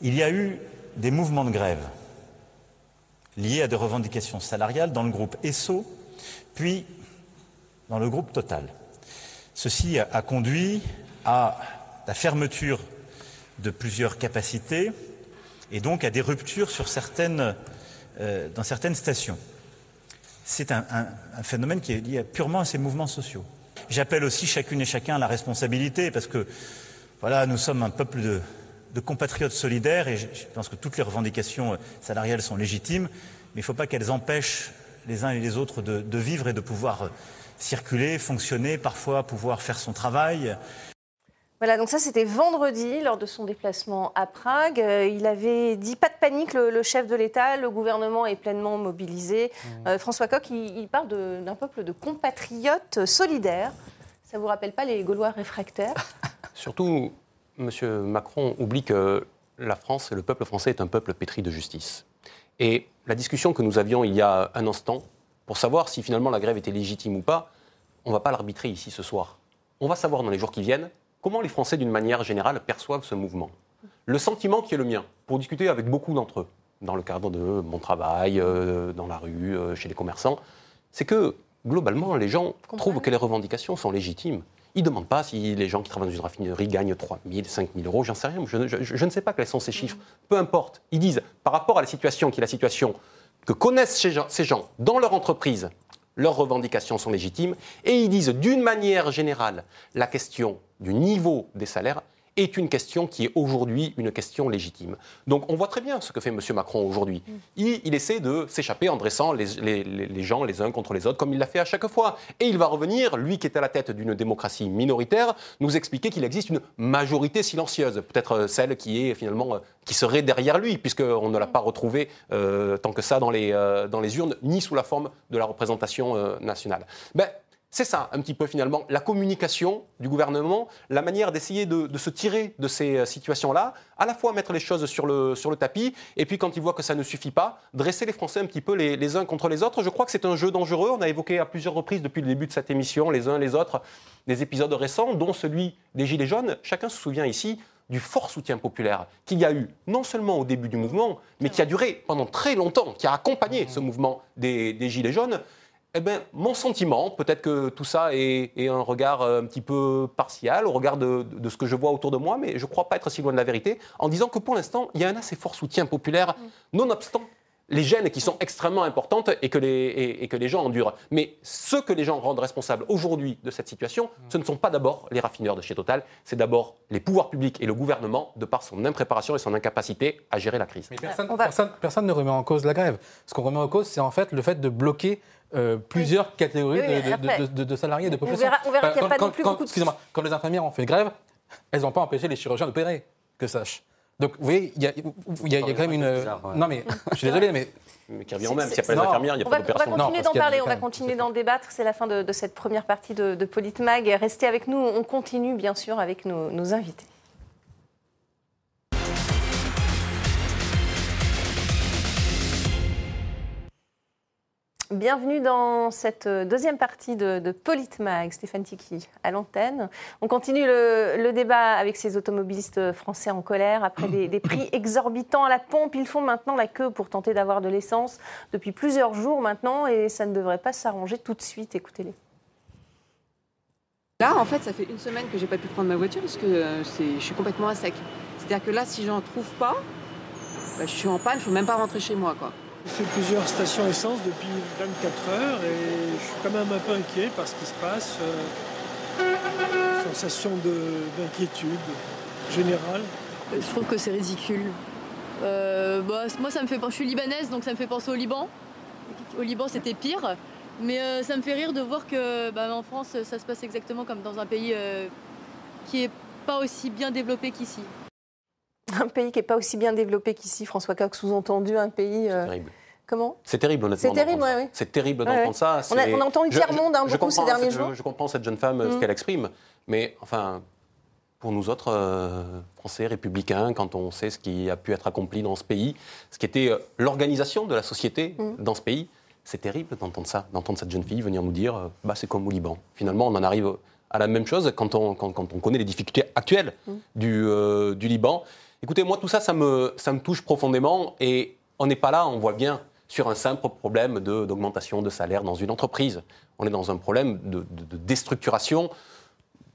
Il y a eu des mouvements de grève liés à des revendications salariales dans le groupe ESSO, puis dans le groupe Total. Ceci a conduit à la fermeture de plusieurs capacités et donc à des ruptures euh, dans certaines stations c'est un, phénomène qui est lié purement à ces mouvements sociaux. J'appelle aussi chacune et chacun à la responsabilité, parce que voilà, nous sommes un peuple de, compatriotes solidaires, et je, pense que toutes les revendications salariales sont légitimes, mais il ne faut pas qu'elles empêchent les uns et les autres de vivre et de pouvoir circuler, fonctionner, parfois pouvoir faire son travail. Voilà, donc ça c'était vendredi lors de son déplacement à Prague. Euh, il avait dit pas de panique, le, chef de l'État, le gouvernement est pleinement mobilisé. Mmh. Euh, François Coq, il, parle d'un peuple de compatriotes solidaires. Ça vous rappelle pas les Gaulois réfractaires? Surtout, M. Macron oublie que la France et le peuple français est un peuple pétri de justice. Et la discussion que nous avions il y a un instant, pour savoir si finalement la grève était légitime ou pas, on ne va pas l'arbitrer ici ce soir. On va savoir dans les jours qui viennent Comment les Français, d'une manière générale, perçoivent ce mouvement? Le sentiment qui est le mien, pour discuter avec beaucoup d'entre eux, dans le cadre de mon travail, euh, dans la rue, euh, chez les commerçants, c'est que globalement, les gens trouvent que les revendications sont légitimes. Ils ne demandent pas si les gens qui travaillent dans une raffinerie gagnent 3 000, 5 000 euros, j'en sais rien. Je, ne sais pas quels sont ces chiffres. Peu importe. Ils disent, par rapport à la situation qui est la situation que connaissent ces gens, ces gens dans leur entreprise, leurs revendications sont légitimes. Et ils disent, d'une manière générale, la question du niveau des salaires est une question qui est aujourd'hui une question légitime. Donc on voit très bien ce que fait M. Macron aujourd'hui. Mm. Il, essaie de s'échapper en dressant les, gens les uns contre les autres, comme il l'a fait à chaque fois. Et il va revenir, lui qui est à la tête d'une démocratie minoritaire, nous expliquer qu'il existe une majorité silencieuse, peut-être euh, celle qui est finalement euh, qui serait derrière lui, puisqu'on ne l'a pas retrouvé euh, tant que ça dans les, dans les urnes, ni sous la forme de la représentation nationale. Ben, c'est ça, un petit peu finalement, la communication du gouvernement, la manière d'essayer de, se tirer de ces euh, situations-là, à la fois mettre les choses sur le, sur le tapis, et puis quand ils voient que ça ne suffit pas, dresser les Français un petit peu les, uns contre les autres. Je crois que c'est un jeu dangereux. On a évoqué à plusieurs reprises depuis le début de cette émission, les uns les autres, des épisodes récents, dont celui des Gilets jaunes. Chacun se souvient ici du fort soutien populaire qu'il y a eu, non seulement au début du mouvement, mais qui a duré pendant très longtemps, qui a accompagné ce mouvement des, des Gilets jaunes. Eh bien, mon sentiment, peut-être que tout ça est, un regard euh, un petit peu partial au regard de, ce que je vois autour de moi, mais je ne crois pas être si loin de la vérité, en disant que pour l'instant, il y a un assez fort soutien populaire, mm. nonobstant les gènes qui sont extrêmement importantes et que les, et, que les gens endurent. Mais ce que les gens rendent responsables aujourd'hui de cette situation, ce ne sont pas d'abord les raffineurs de chez Total, c'est d'abord les pouvoirs publics et le gouvernement de par son impréparation et son incapacité à gérer la crise. personne, ne remet en cause la grève. Ce qu'on remet en cause, c'est en fait le fait de bloquer euh, plusieurs catégories de, salariés de population. On verra, qu'il n'y a pas plus beaucoup de... quand les infirmières ont fait grève, elles n'ont pas empêché les chirurgiens d'opérer, que sache. Donc, vous voyez, il y a, quand même une. Non, mais je suis désolé, mais. Mais qui revient même, s'il n'y a pas les infirmières, il n'y a pas d'opération. On va continuer d'en parler, on va continuer d'en débattre. C'est la fin de, cette première partie de, de Politmag. Restez avec nous, on continue bien sûr avec nos invités. Bienvenue dans cette deuxième partie de, de Politmag, Stéphane Tiki à l'antenne. On continue le, débat avec ces automobilistes français en colère après des, prix exorbitants à la pompe. Ils font maintenant la queue pour tenter d'avoir de l'essence depuis plusieurs jours maintenant et ça ne devrait pas s'arranger tout de suite. Écoutez-les. Là, en fait, ça fait une semaine que j'ai pas pu prendre ma voiture parce que euh, je suis complètement à sec. C'est-à-dire que là, si j'en trouve pas, bah, je suis en panne, je ne peux même pas rentrer chez moi. Quoi. J'ai fait plusieurs stations essence depuis 24 heures et je suis quand même un peu inquiet par ce qui se passe. Euh, sensation d'inquiétude générale. Je trouve que c'est ridicule. Euh, bah, moi, ça me fait, je suis libanaise, donc ça me fait penser au Liban. Au Liban, c'était pire. Mais euh, ça me fait rire de voir que bah, en France, ça se passe exactement comme dans un pays qui n'est pas aussi bien développé qu'ici un pays qui n'est pas aussi bien développé qu'ici, François Coq, sous-entendu un pays. Euh, terrible. Comment? C'est terrible, honnêtement. C'est terrible, oui. C'est terrible d'entendre ça. On a, on a, entendu tiers-monde hein, beaucoup ces derniers jours. Je, comprends cette jeune femme, ce mm. qu'elle exprime, mais enfin, pour nous autres, euh, Français, républicains, quand on sait ce qui a pu être accompli dans ce pays, ce qui était euh, l'organisation de la société mm. dans ce pays, c'est terrible d'entendre ça, d'entendre cette jeune fille venir nous dire bah, c'est comme au Liban. Finalement, on en arrive à la même chose quand on, quand, on connaît les difficultés actuelles mm. du, du Liban. Écoutez, moi, tout ça, ça me, touche profondément et on n'est pas là, on voit bien, sur un simple problème d'augmentation de, salaire dans une entreprise. On est dans un problème de, déstructuration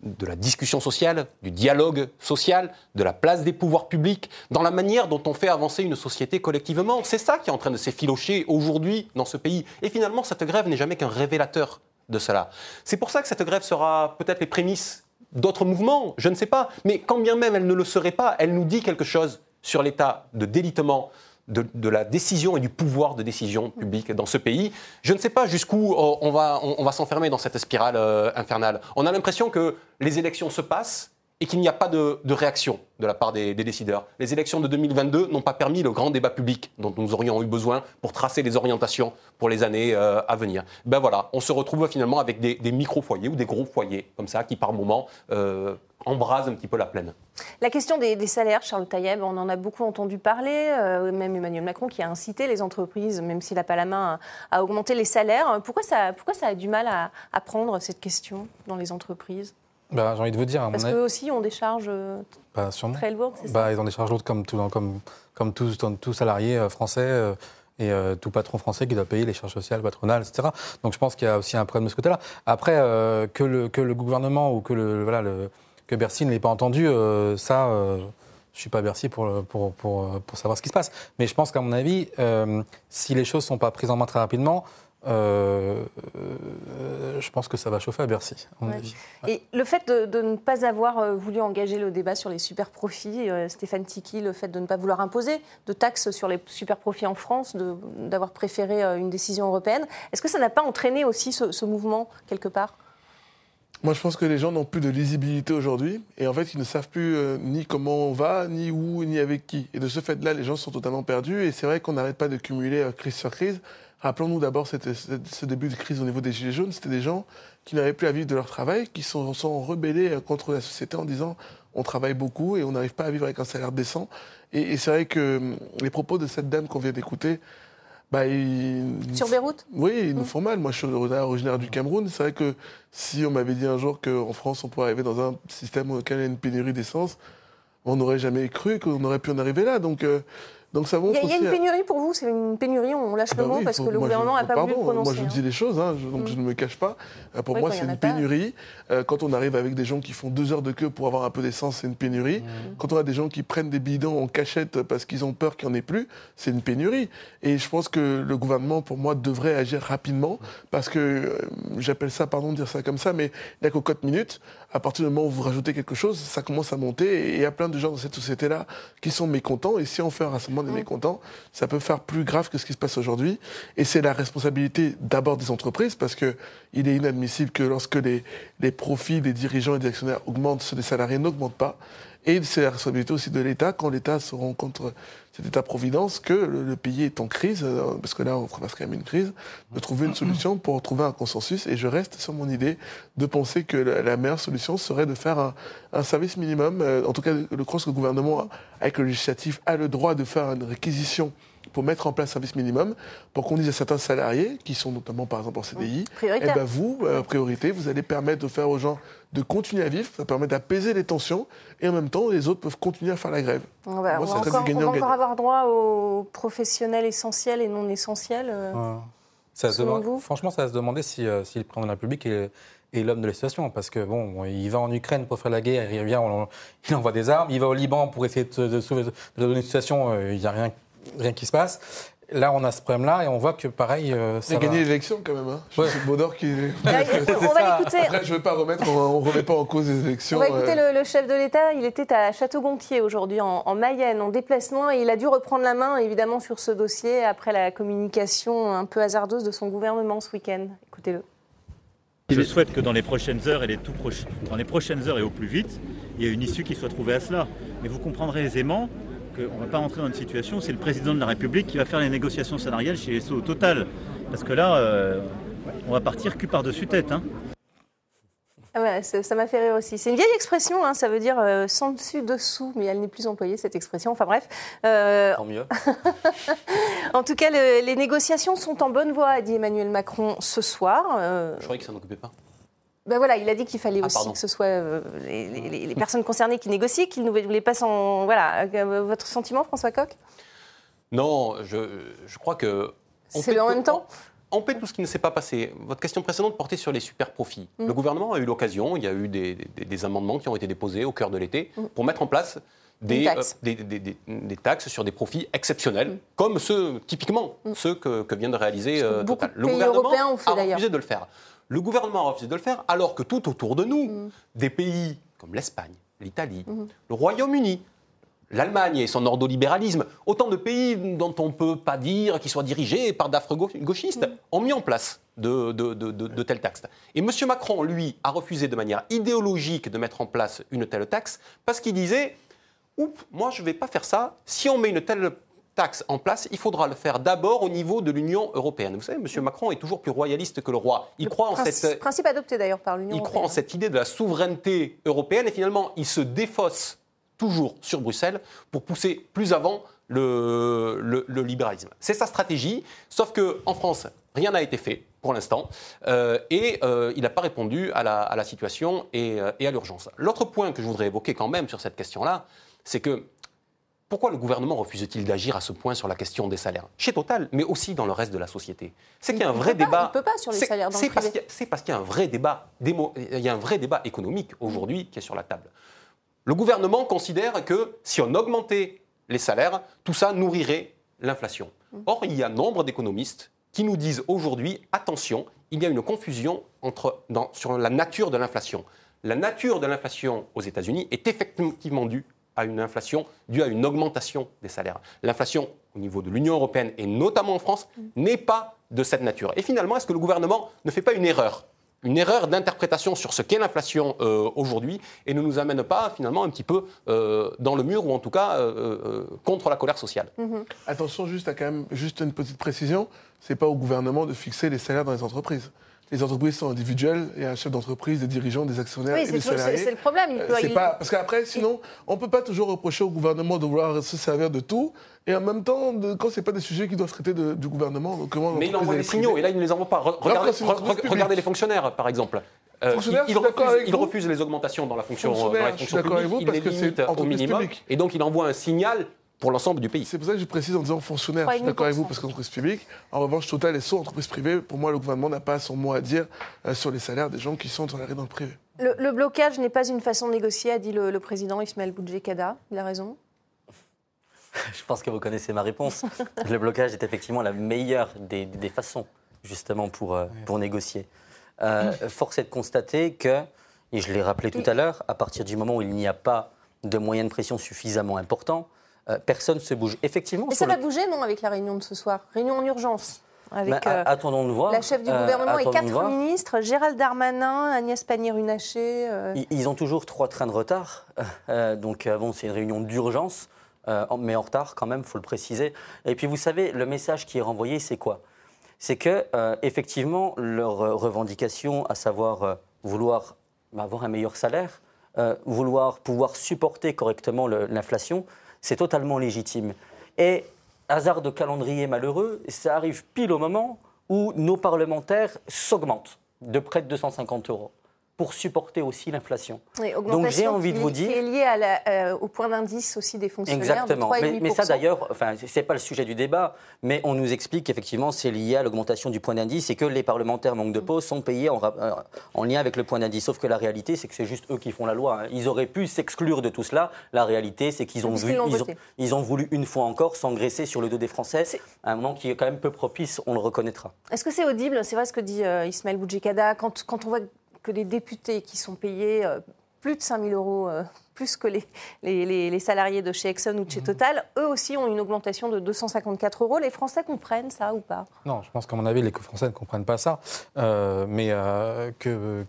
de la discussion sociale, du dialogue social, de la place des pouvoirs publics, dans la manière dont on fait avancer une société collectivement. C'est ça qui est en train de s'effilocher aujourd'hui dans ce pays. Et finalement, cette grève n'est jamais qu'un révélateur de cela. C'est pour ça que cette grève sera peut-être les prémices d'autres mouvements, je ne sais pas. Mais quand bien même elle ne le serait pas, elle nous dit quelque chose sur l'état de délitement de, la décision et du pouvoir de décision publique dans ce pays. Je ne sais pas jusqu'où on va, on, va s'enfermer dans cette spirale euh, infernale. On a l'impression que les élections se passent et qu'il n'y a pas de, réaction de la part des, décideurs. Les élections de 2022 n'ont pas permis le grand débat public dont nous aurions eu besoin pour tracer les orientations pour les années euh, à venir. Ben voilà, on se retrouve finalement avec des, micro-foyers ou des gros foyers, comme ça, qui par moment euh, embrasent un petit peu la plaine. La question des, salaires, Charles Taïeb, on en a beaucoup entendu parler, euh, même Emmanuel Macron qui a incité les entreprises, même s'il n'a pas la main, à, augmenter les salaires. Pourquoi ça, a du mal à prendre cette question dans les entreprises? Bah, J'ai envie de vous dire. Parce qu'eux aussi ont des charges euh, bah, très lourdes, c'est bah, Ils ont des charges lourdes comme, tout, comme, comme tous, tous salariés euh, français euh, et tout patron français qui doit payer les charges sociales patronales, etc. Donc je pense qu'il y a aussi un problème de ce côté-là. Après, que, le, que le gouvernement ou que, le, voilà, le, que Bercy ne l'ait pas entendu, ça, je ne suis pas Bercy pour, pour, pour, pour, savoir ce qui se passe. Mais je pense qu'à mon avis, si les choses ne sont pas prises en main très rapidement, je pense que ça va chauffer à Bercy, à mon avis. Et le fait de, ne pas avoir euh, voulu engager le débat sur les super profits, euh, Stéphane Tiki, le fait de ne pas vouloir imposer de taxes sur les super profits en France, d'avoir préféré une décision européenne, est-ce que ça n'a pas entraîné aussi ce, mouvement quelque part? Moi, je pense que les gens n'ont plus de lisibilité aujourd'hui. Et en fait, ils ne savent plus ni comment on va, ni où, ni avec qui. Et de ce fait-là, les gens sont totalement perdus. Et c'est vrai qu'on n'arrête pas de cumuler crise sur crise. Rappelons-nous d'abord ce début de crise au niveau des Gilets jaunes. C'était des gens qui n'avaient plus à vivre de leur travail, qui sont, sont rebellés contre la société en disant on travaille beaucoup et on n'arrive pas à vivre avec un salaire décent. Et, c'est vrai que hum, les propos de cette dame qu'on vient d'écouter, bah, Sur Beyrouth? Oui, ils nous mmh. font mal. Moi, je suis originaire du Cameroun. C'est vrai que si on m'avait dit un jour qu'en France, on pourrait arriver dans un système où il y a une pénurie d'essence, on n'aurait jamais cru qu'on aurait pu en arriver là. Donc, euh, donc ça Il y, a une pénurie pour vous C'est une pénurie, on lâche ah le bah mot parce que le gouvernement n'a pas voulu le prononcer. Moi je dis les choses, hein, donc mm. je ne me cache pas. Euh, pour moi c'est une pénurie. Euh, quand on arrive avec des gens qui font deux heures de queue pour avoir un peu d'essence, c'est une pénurie. Mm. Quand on a des gens qui prennent des bidons en cachette parce qu'ils ont peur qu'il n'y en ait plus, c'est une pénurie. Et je pense que le gouvernement, pour moi, devrait agir rapidement parce que, euh, j'appelle ça, pardon de dire ça comme ça, mais il n'y a qu'au code minute. À partir du moment où vous rajoutez quelque chose, ça commence à monter. Et il y a plein de gens dans cette société-là qui sont mécontents. Et si on fait un rassemblement des mécontents, ça peut faire plus grave que ce qui se passe aujourd'hui. Et c'est la responsabilité d'abord des entreprises, parce qu'il est inadmissible que lorsque les, les profits des dirigeants et des actionnaires augmentent, ceux des salariés n'augmentent pas. Et c'est la responsabilité aussi de l'État, quand l'État se rend compte, cet État-providence, que le, pays est en crise, euh, parce que là, on traverse quand même une crise, de trouver une solution pour trouver un consensus. Et je reste sur mon idée de penser que la, meilleure solution serait de faire un, service minimum. Euh, en tout cas, je crois que le gouvernement, avec le législatif, a le droit de faire une réquisition pour mettre en place un service minimum, pour qu'on dise à certains salariés, qui sont notamment par exemple en CDI, eh ben vous, euh, priorité, vous allez permettre de faire aux gens de continuer à vivre, ça permet d'apaiser les tensions, et en même temps, les autres peuvent continuer à faire la grève. On va, encore, avoir droit aux professionnels essentiels et non essentiels euh, ça Franchement, ça va se demander si, euh, si le président de la République est, l'homme de la situation. Parce que, bon, il va en Ukraine pour faire la guerre, il revient, il envoie des armes, il va au Liban pour essayer de, sauver de, une situation, il n'y a rien rien qui se passe. Là, on a ce problème-là et on voit que pareil. Euh, ça il a gagné l'élection quand même. Hein. C'est Baudor qui. on va l'écouter. Après, je ne veux pas remettre, on ne remet pas en cause les élections. On va écouter euh. le, chef de l'État. Il était à Château-Gontier aujourd'hui, en, en, Mayenne, en déplacement, et il a dû reprendre la main, évidemment, sur ce dossier après la communication un peu hasardeuse de son gouvernement ce week-end. Écoutez-le. Je souhaite que dans les prochaines heures et les tout dans les prochaines heures et au plus vite, il y ait une issue qui soit trouvée à cela. Mais vous comprendrez aisément on ne va pas rentrer dans une situation où c'est le président de la République qui va faire les négociations salariales chez SO Total. Parce que là, euh, on va partir cul par-dessus tête. Hein. Ah ça m'a fait rire aussi. C'est une vieille expression, hein, ça veut dire euh, sans dessus, dessous, mais elle n'est plus employée, cette expression. Enfin bref. Euh, Tant mieux. en tout cas, les négociations sont en bonne voie, a dit Emmanuel Macron ce soir. Je croyais que ça n'occupait pas. Ben voilà, il a dit qu'il fallait ah, aussi que ce soit euh, les, personnes concernées qui négocient, qu'il ne voulait pas sans. Voilà, euh, votre sentiment, François Coq? Non, je, crois que. C'est le en même temps? en paix tout ce qui ne s'est pas passé. Votre question précédente portait sur les super profits. Mm. Le gouvernement a eu l'occasion, il y a eu des, amendements qui ont été déposés au cœur de l'été mm. pour mettre en place des, euh, taxes. sur des profits exceptionnels, mm. comme ceux, typiquement, ceux que, vient de réaliser Total. Le gouvernement a refusé de le faire. Le gouvernement a refusé de le faire, alors que tout autour de nous, mm. des pays comme l'Espagne, l'Italie, mm-hmm. le Royaume-Uni, l'Allemagne et son ordolibéralisme, autant de pays dont on ne peut pas dire qu'ils soient dirigés par d'affreux gauchistes, mm. ont mis en place de, telles taxes. Et M. Macron, lui, a refusé de manière idéologique de mettre en place une telle taxe parce qu'il disait Oups, moi je ne vais pas faire ça. Si on met une telle taxe en place, il faudra le faire d'abord au niveau de l'Union européenne. Vous savez, M. Macron est toujours plus royaliste que le roi. Il croit en cette principe adopté d'ailleurs par l'Union. Il croit en cette idée de la souveraineté européenne et finalement, il se défausse toujours sur Bruxelles pour pousser plus avant le, le, libéralisme. C'est sa stratégie, sauf qu'en France, rien n'a été fait pour l'instant, euh, et euh, il n'a pas répondu à la, à la situation et, euh, et à l'urgence. L'autre point que je voudrais évoquer quand même sur cette question-là, c'est que pourquoi le gouvernement refuse-t-il d'agir à ce point sur la question des salaires? Chez Total, mais aussi dans le reste de la société. C'est qu'il y a un vrai débat. il ne peut pas sur les salaires C'est parce qu'il y, a un vrai débat, il y a un vrai débat économique aujourd'hui qui est sur la table. Le gouvernement considère que si on augmentait les salaires, tout ça nourrirait l'inflation. Mm. Or, il y a nombre d'économistes qui nous disent aujourd'hui attention, il y a une confusion entre, sur la nature de l'inflation. La nature de l'inflation aux États-Unis est effectivement due à une inflation due à une augmentation des salaires. L'inflation au niveau de l'Union européenne et notamment en France n'est pas de cette nature. Et finalement, est-ce que le gouvernement ne fait pas une erreur? Une erreur d'interprétation sur ce qu'est l'inflation euh, aujourd'hui et ne nous amène pas finalement un petit peu euh, dans le mur ou en tout cas euh, contre la colère sociale. Mhm. Attention juste à quand même juste une petite précision, c'est pas au gouvernement de fixer les salaires dans les entreprises les entreprises sont individuelles, il y a un chef d'entreprise, des dirigeants, des actionnaires et des salariés. C'est le problème. Il pas, parce qu'après, sinon, on ne peut pas toujours reprocher au gouvernement de vouloir se servir de tout. Et en même temps, quand ce n'est pas des sujets qui doivent traiter du gouvernement, comment Mais il envoie des signaux, et là, il ne les envoie pas. Regardez, les fonctionnaires, par exemple. Euh, il, refuse, les augmentations dans la fonction, dans la fonction publique, il les limite au minimum, et donc il envoie un signal pour l'ensemble du pays. C'est pour ça que je précise en disant fonctionnaire. Je suis d'accord avec vous parce qu'entreprise publique. En revanche, Total et SO, entreprise privée, pour moi, le gouvernement n'a pas son mot à dire euh, sur les salaires des gens qui sont salariés dans le privé. Le, blocage n'est pas une façon de négocier, a dit le, président Ismaël Boudjekada. Il a raison? Je pense que vous connaissez ma réponse. le blocage est effectivement la meilleure des, façons, justement, pour, euh, pour négocier. Euh, force est de constater que, et je l'ai rappelé tout à l'heure, à partir du moment où il n'y a pas de moyens de pression suffisamment importants, euh, personne ne se bouge. Effectivement. Mais ça va bouger, non, avec la réunion de ce soir? Réunion en urgence avec bah, attendons de voir. la chef du gouvernement et quatre ministres, Gérald Darmanin, Agnès Pannier-Runacher. Ils, ont toujours trois trains de retard. donc, bon, c'est une réunion d'urgence. Euh, mais en retard quand même, il faut le préciser. Et puis vous savez, le message qui est renvoyé, c'est quoi? C'est que euh, effectivement, leur euh, revendication, à savoir vouloir avoir un meilleur salaire, vouloir pouvoir supporter correctement l'inflation, c'est totalement légitime. Et hasard de calendrier malheureux, ça arrive pile au moment où nos parlementaires s'augmentent de près de 250 euros pour supporter aussi l'inflation. Donc j'ai envie de vous dire... Qui est lié euh, au point d'indice aussi des fonctionnaires. Exactement. mais, ça d'ailleurs, enfin, ce n'est pas le sujet du débat, mais on nous explique qu'effectivement c'est lié à l'augmentation du point d'indice et que les parlementaires manque de pause sont payés en, euh, en, lien avec le point d'indice. Sauf que la réalité, c'est que c'est juste eux qui font la loi. Hein. Ils auraient pu s'exclure de tout cela. La réalité, c'est qu'ils ont, ils ont, voulu une fois encore s'engraisser sur le dos des Français, un moment qui est quand même peu propice, on le reconnaîtra. Est-ce que c'est audible? C'est vrai ce que dit euh, Ismaël Boudjikada quand, quand on voit que les députés qui sont payés euh, plus de 5 000 euros, euh, plus que les, les, salariés de chez Exxon ou de chez mhm. Total, eux aussi ont une augmentation de 254 euros. Les Français comprennent ça ou pas? Non, je pense qu'à mon avis, les Français ne comprennent pas ça. Euh, mais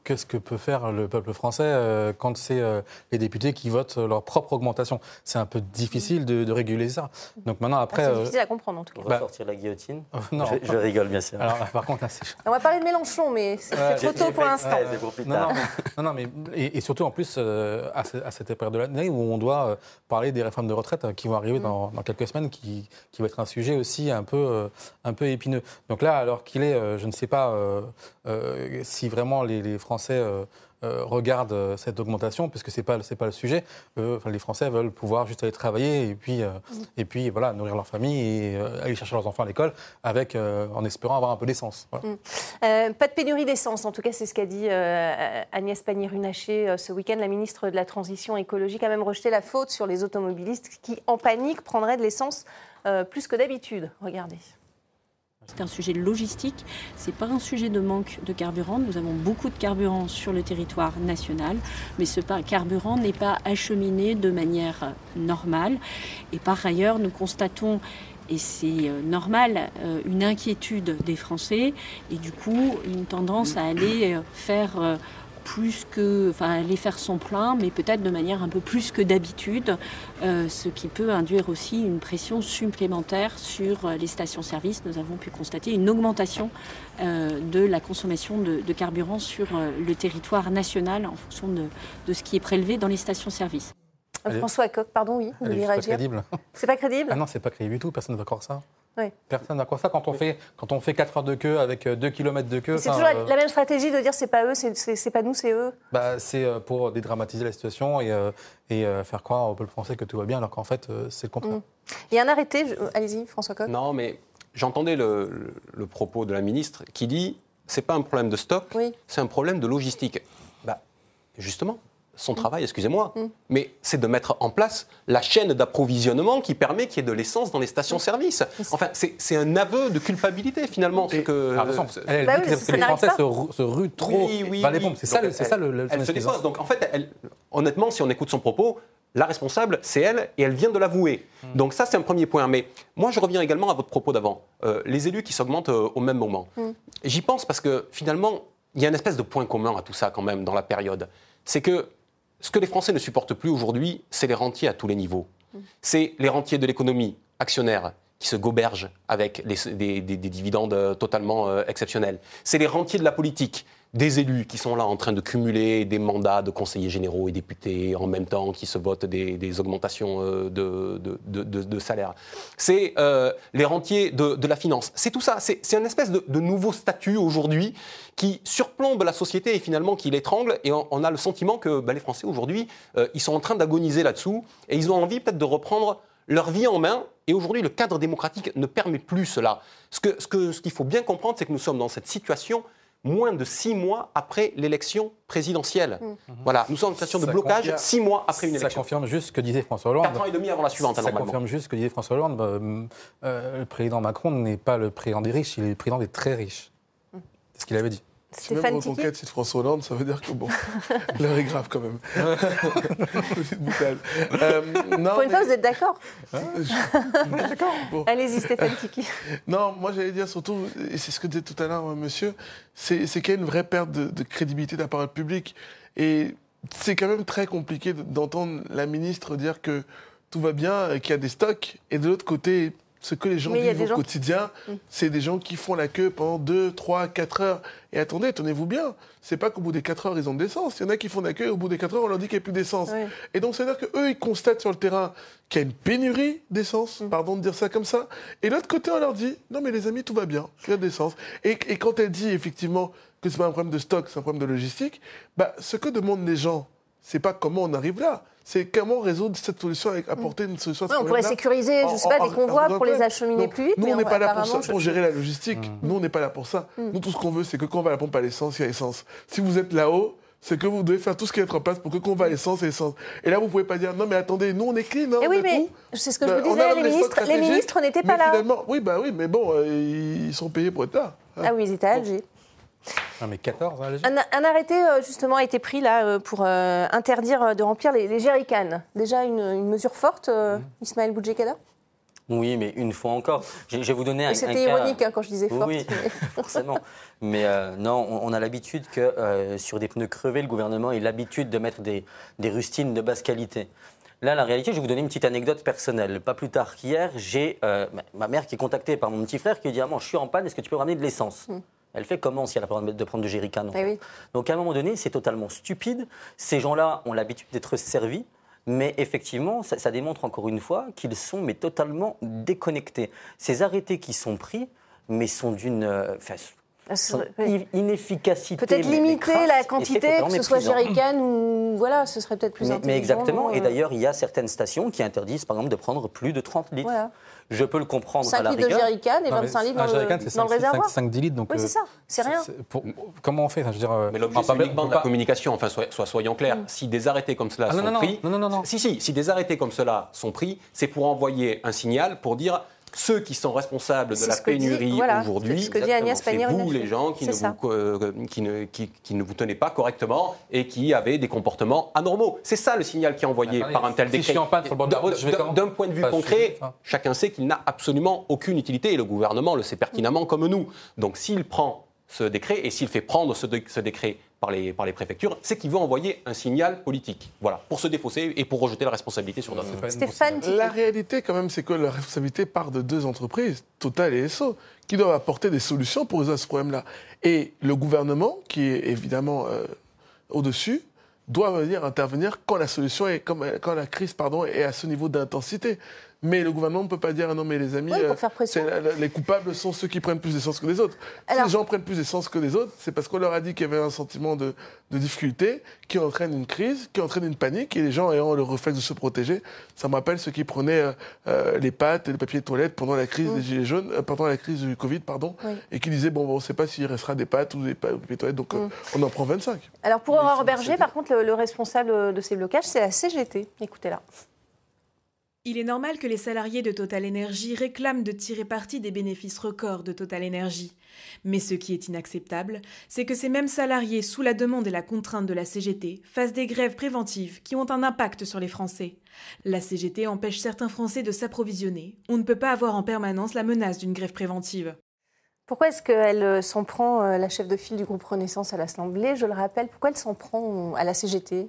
qu'est-ce que peut faire le peuple français quand c'est les députés qui votent leur propre augmentation? C'est un peu difficile de, réguler ça. Donc maintenant, après. c'est difficile à comprendre en tout cas. On va sortir la guillotine non. Je, rigole, bien sûr. Alors, par contre, On va parler de Mélenchon, mais c'est trop tôt pour l'instant. Non, non, non, mais et, surtout en plus euh, à, cette période de l'année où on doit euh, parler des réformes de retraite euh, qui vont arriver dans, quelques semaines, qui, qui, va être un sujet aussi un peu, un peu épineux. Donc là, alors qu'il est, je ne sais pas si vraiment les, les Français euh, regarde euh, cette augmentation, puisque ce n'est pas, pas le sujet. Euh, les Français veulent pouvoir juste aller travailler et puis, et puis voilà, nourrir leur famille et aller chercher leurs enfants à l'école avec, en espérant avoir un peu d'essence. Mm. pas de pénurie d'essence, en tout cas, c'est ce qu'a dit Agnès Pannier-Runacher ce week-end. La ministre de la Transition écologique a même rejeté la faute sur les automobilistes qui, en panique, prendraient de l'essence plus que d'habitude. Regardez. C'est un sujet logistique, c'est pas un sujet de manque de carburant. Nous avons beaucoup de carburant sur le territoire national, mais ce carburant n'est pas acheminé de manière normale. Et par ailleurs, nous constatons et c'est euh, normal, euh, une inquiétude des Français et du coup une tendance à aller euh, faire plus que, enfin, aller faire son plein, mais peut-être de manière un peu plus que d'habitude, euh, ce qui peut induire aussi une pression supplémentaire sur euh, les stations-service. Nous avons pu constater une augmentation euh, de la consommation de, carburant sur le territoire national en fonction de, de ce qui est prélevé dans les stations-service. François Coq, pardon, oui, vous C'est pas crédible. C'est pas crédible Ah non, c'est pas crédible du tout, personne ne va croire ça. Personne n'a quoi ça quand on fait quand on fait 4 heures de queue avec 2 euh, km de queue. C'est toujours euh, la même stratégie de dire c'est pas eux, c'est pas nous, c'est eux. Bah, c'est euh, pour dédramatiser la situation et, et faire croire au peuple français que tout va bien alors qu'en fait c'est le contraire. Mm. Il y a un arrêté, allez-y François Coq. Non mais j'entendais le, le, propos de la ministre qui dit c'est pas un problème de stock, c'est un problème de logistique. Bah, justement, son travail, excusez-moi, mm. mais c'est de mettre en place la chaîne d'approvisionnement qui permet qu'il y ait de l'essence dans les stations-service. Enfin, c'est un aveu de culpabilité finalement. Ce que, elle, bah que, les Français se, ruent trop oui, oui, les pompes. C'est ça, le, ça le, le, Elle se dépose. Donc en fait, honnêtement, si on écoute son propos, la responsable, c'est elle, et elle vient de l'avouer. Mm. Donc ça, c'est un premier point. Mais moi, je reviens également à votre propos d'avant. Euh, les élus qui s'augmentent euh, au même moment. Mm. J'y pense parce que finalement, il y a une espèce de point commun à tout ça quand même dans la période. C'est que ce que les Français ne supportent plus aujourd'hui, c'est les rentiers à tous les niveaux. Mm. C'est les rentiers de l'économie, actionnaires, qui se gobergent avec des, dividendes euh, totalement euh, exceptionnels. C'est les rentiers de la politique, des élus qui sont là en train de cumuler des mandats de conseillers généraux et députés en même temps, qui se votent des, augmentations euh, de, de, salaire. C'est les rentiers de, la finance. C'est tout ça. C'est un espèce de, nouveau statut aujourd'hui qui surplombe la société et finalement qui l'étrangle. Et on, a le sentiment que bah, les Français aujourd'hui, ils sont en train d'agoniser là-dessous et ils ont envie peut-être de reprendre leur vie en main. Et aujourd'hui, le cadre démocratique ne permet plus cela. Ce qu'il ce ce qu'il faut bien comprendre, c'est que nous sommes dans cette situation moins de six mois après l'élection présidentielle. Mmh. Voilà, nous sommes dans une situation de blocage six mois après une élection. Ça confirme juste ce que disait François Hollande. Quatre ans et demi avant la suivante, Ça confirme juste ce que disait François Hollande. Bah, euh, le président Macron n'est pas le président des riches, il est le président des très riches. Mmh. C'est ce qu'il avait dit. Si même reconquête, c'est François Hollande, ça veut dire que bon, l'heure est grave quand même. Petite boutade. Euh, Pour une fois, vous êtes d'accord hein D'accord. Allez-y, Stéphane Tiki. non, moi j'allais dire surtout, et c'est ce que disait tout à l'heure monsieur, c'est qu'il y a une vraie perte de, de crédibilité de la parole publique. Et c'est quand même très compliqué d'entendre la ministre dire que tout va bien, qu'il y a des stocks, et de l'autre côté, ce que les gens vivent au quotidien, mm. c'est des gens qui font la queue pendant 2, 3, 4 heures. Et attendez, tenez-vous bien, c'est pas qu'au bout des 4 heures, ils ont de l'essence. Il y en a qui font la queue et au bout des 4 heures, on leur dit qu'il n'y a plus d'essence. Et donc, c'est-à-dire qu'eux, ils constatent sur le terrain qu'il y a une pénurie d'essence, mm. pardon de dire ça comme ça. Et de l'autre côté, on leur dit, non mais les amis, tout va bien, il y a d'essence. Et, et quand elle dit effectivement que c'est pas un problème de stock, c'est un problème de logistique, bah, ce que demandent les gens, c'est pas comment on arrive là, c'est comment résoudre cette solution avec apporter une solution à ce On pourrait sécuriser, je sais pas, des convois pour les acheminer plus vite. Nous, on n'est pas là pour, pour gérer la logistique. Mm. Nous, on n'est pas là pour ça. Mm. Nous, tout ce qu'on veut, c'est que quand on va à la pompe à l'essence, il y a essence. Si vous êtes là-haut, c'est que vous devez faire tout ce qui est en place pour que quand on va à l'essence, il y a essence. Et là, vous pouvez pas dire non, mais attendez, nous, on est clean. Hein, eh oui, mais c'est ce que je vous disais, les ministres, les ministres n'étaient pas là. Oui, bah oui, mais bon, euh, ils sont payés pour être là. Ah oui, ils étaient à Alger. Ah, mais 14, un, un, arrêté, euh, justement, a été pris là euh, pour euh, interdire de remplir les, les jerrycans. Déjà une, mesure forte, mmh. Ismaël Boudjekada? Oui, mais une fois encore. Je, vais vous donner un, C'était ironique hein, quand je disais forte. Oui, forcément. Mais non, on, a l'habitude que sur des pneus crevés, le gouvernement ait l'habitude de mettre des, des, rustines de basse qualité. Là, la réalité, je vais vous donner une petite anecdote personnelle. Pas plus tard qu'hier, j'ai ma mère qui est contactée par mon petit frère qui dit Ah, moi, je suis en panne, est-ce que tu peux ramener de l'essence? Mmh. Elle fait comment si elle a de prendre du jerrycan eh Donc à un moment donné, c'est totalement stupide. Ces gens-là ont l'habitude d'être servis. Mais effectivement, ça, démontre encore une fois qu'ils sont mais totalement déconnectés. Ces arrêtés qui sont pris, mais sont d'une euh, ah, inefficacité. Peut-être limiter la quantité, que ce soit jerrycan ou voilà, ce serait peut-être plus mais, mais exactement. Et euh. d'ailleurs, il y a certaines stations qui interdisent, par exemple, de prendre plus de 30 litres. Je peux le comprendre 5 à la litres de jerrycan et 25 litres dans, le, réservoir. 5, 10 litres. Donc, oui, c'est ça, c'est rien. comment on fait je veux dire, euh, Mais l'objet, c'est uniquement de la communication, enfin, soit, soyons clairs. Mm. Si des arrêtés comme cela ah, sont pris. Non, non, non, Si, si, si des arrêtés comme cela sont pris, c'est pour envoyer un signal pour dire ceux qui sont responsables de la pénurie aujourd'hui, c'est vous les gens qui ne, vous, euh, qui, ne, qui, ne, vous, tenez pas correctement et qui avez des comportements anormaux. C'est ça le signal qui est envoyé ah, par un tel décret. D'un point de vue concret, chacun sait qu'il n'a absolument aucune utilité et le gouvernement le sait pertinemment comme nous. Donc s'il prend ce décret et s'il fait prendre ce, ce décret par les, par les préfectures, c'est qu'il veut envoyer un signal politique. Voilà, pour se défausser et pour rejeter la responsabilité sur d'autres. Stéphane, la réalité, quand même, c'est que la responsabilité part de deux entreprises, Total et Esso, qui doivent apporter des solutions pour résoudre ce problème-là. Et le gouvernement, qui est évidemment euh, au-dessus, doit venir intervenir quand la solution est, quand la crise pardon, est à ce niveau d'intensité. Mais le gouvernement ne peut pas dire ah non, mais les amis, euh, les coupables sont ceux qui prennent plus d'essence que les autres. Si les gens prennent plus d'essence que les autres, c'est parce qu'on leur a dit qu'il y avait un sentiment de, difficulté qui entraîne une crise, qui entraîne une panique, et les gens ayant le réflexe de se protéger. Ça me rappelle ceux qui prenaient euh, euh, les pâtes et le papier de toilette pendant la crise des gilets jaunes, pendant la crise du Covid, pardon, et qui disaient bon, on ne sait pas s'il restera des pâtes ou des, papiers de toilette, donc mm. on en prend 25. Alors pour Aurore Berger, par contre, le, le responsable de ces blocages, c'est la CGT. Écoutez-la. Il est normal que les salariés de Total Energy réclament de tirer parti des bénéfices records de Total Energy. Mais ce qui est inacceptable, c'est que ces mêmes salariés, sous la demande et la contrainte de la CGT, fassent des grèves préventives qui ont un impact sur les Français. La CGT empêche certains Français de s'approvisionner. On ne peut pas avoir en permanence la menace d'une grève préventive. Pourquoi est-ce qu'elle euh, s'en prend, euh, la chef de file du groupe Renaissance à l'Assemblée, je le rappelle, pourquoi elle s'en prend à la CGT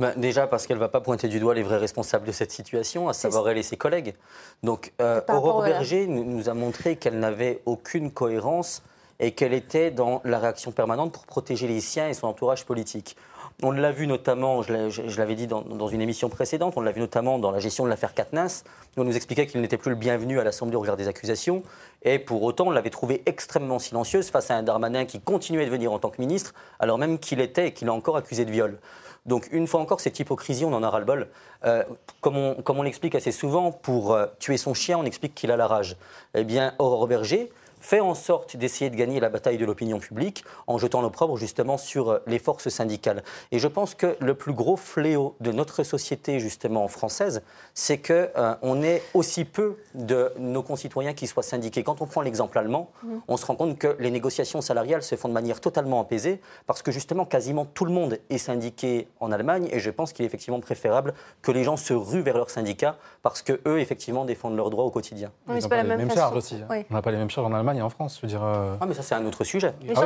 ben, déjà parce qu'elle ne va pas pointer du doigt les vrais responsables de cette situation, à savoir elle et ses collègues. Donc euh, Aurore Berger nous a montré qu'elle n'avait aucune cohérence et qu'elle était dans la réaction permanente pour protéger les siens et son entourage politique. On l'a vu notamment, je l'avais dit dans, une émission précédente, on l'a vu notamment dans la gestion de l'affaire Katnas, où on nous expliquait qu'il n'était plus le bienvenu à l'Assemblée au regard des accusations, et pour autant on l'avait trouvé extrêmement silencieuse face à un Darmanin qui continuait de venir en tant que ministre, alors même qu'il était et qu'il est encore accusé de viol. Donc une fois encore, cette hypocrisie, on en a ras-le-bol. Euh, comme on, l'explique assez souvent, pour euh, tuer son chien, on explique qu'il a la rage. Eh bien, Aurore Berger, fait en sorte d'essayer de gagner la bataille de l'opinion publique en jetant l'opprobre justement sur euh, les forces syndicales. Et je pense que le plus gros fléau de notre société justement française, c'est qu'on euh, ait aussi peu de nos concitoyens qui soient syndiqués. Quand on prend l'exemple allemand, mmh. on se rend compte que les négociations salariales se font de manière totalement apaisée parce que justement quasiment tout le monde est syndiqué en Allemagne et je pense qu'il est effectivement préférable que les gens se ruent vers leurs syndicats parce que eux effectivement défendent leurs droits au quotidien. Oui, pas la même, charge aussi. Hein. On n'a pas les mêmes charges en Allemagne et en France. Je veux dire, euh. Ah, mais ça, c'est un autre sujet. Ah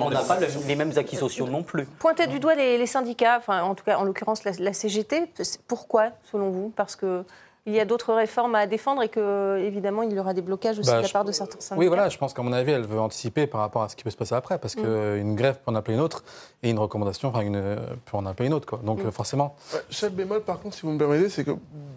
on n'a pas les mêmes acquis sociaux non plus. Pointer du doigt les, syndicats, enfin, en tout cas, en l'occurrence, la, CGT, pourquoi, selon vous? Parce que il y a d'autres réformes à défendre et que évidemment il y aura des blocages aussi bah, de la part de certains syndicats. Oui, voilà, je pense qu'à mon avis, elle veut anticiper par rapport à ce qui peut se passer après, parce mm. qu'une grève peut en appeler une autre et une recommandation, enfin, une, peut en appeler une autre, quoi. Donc mm. forcément. Seul bémol, par contre, si vous me permettez, c'est que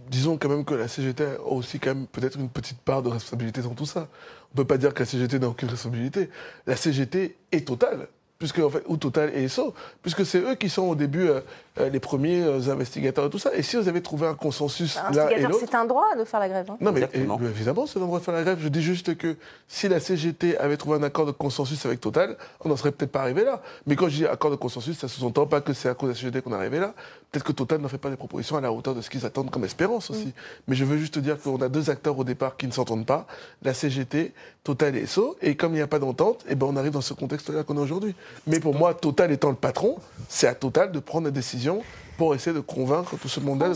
disons quand même que la CGT a aussi quand même peut-être une petite part de responsabilité dans tout ça. On ne peut pas dire que la CGT n'a aucune responsabilité. La CGT est totale puisque en fait, ou Total et ESSO, puisque c'est eux qui sont au début euh, euh, les premiers euh, investigateurs et tout ça. Et si vous avez trouvé un consensus là et c'est un droit de faire la grève. Hein. Non, mais évidemment, c'est un droit de faire la grève. Je dis juste que si la CGT avait trouvé un accord de consensus avec Total, on n'en serait peut-être pas arrivé là. Mais quand je dis accord de consensus, ça sous-entend pas que c'est à cause de la CGT qu'on est arrivé là. Peut-être que Total n'en fait pas des propositions à la hauteur de ce qu'ils attendent comme espérance aussi. Mm. Mais je veux juste dire qu'on a deux acteurs au départ qui ne s'entendent pas, la CGT, Total et ESSO. Et comme il n'y a pas d'entente, eh ben on arrive dans ce contexte-là qu'on a aujourd'hui. Mais pour moi, Total étant le patron, c'est à Total de prendre la décision pour essayer de convaincre tout ce monde-là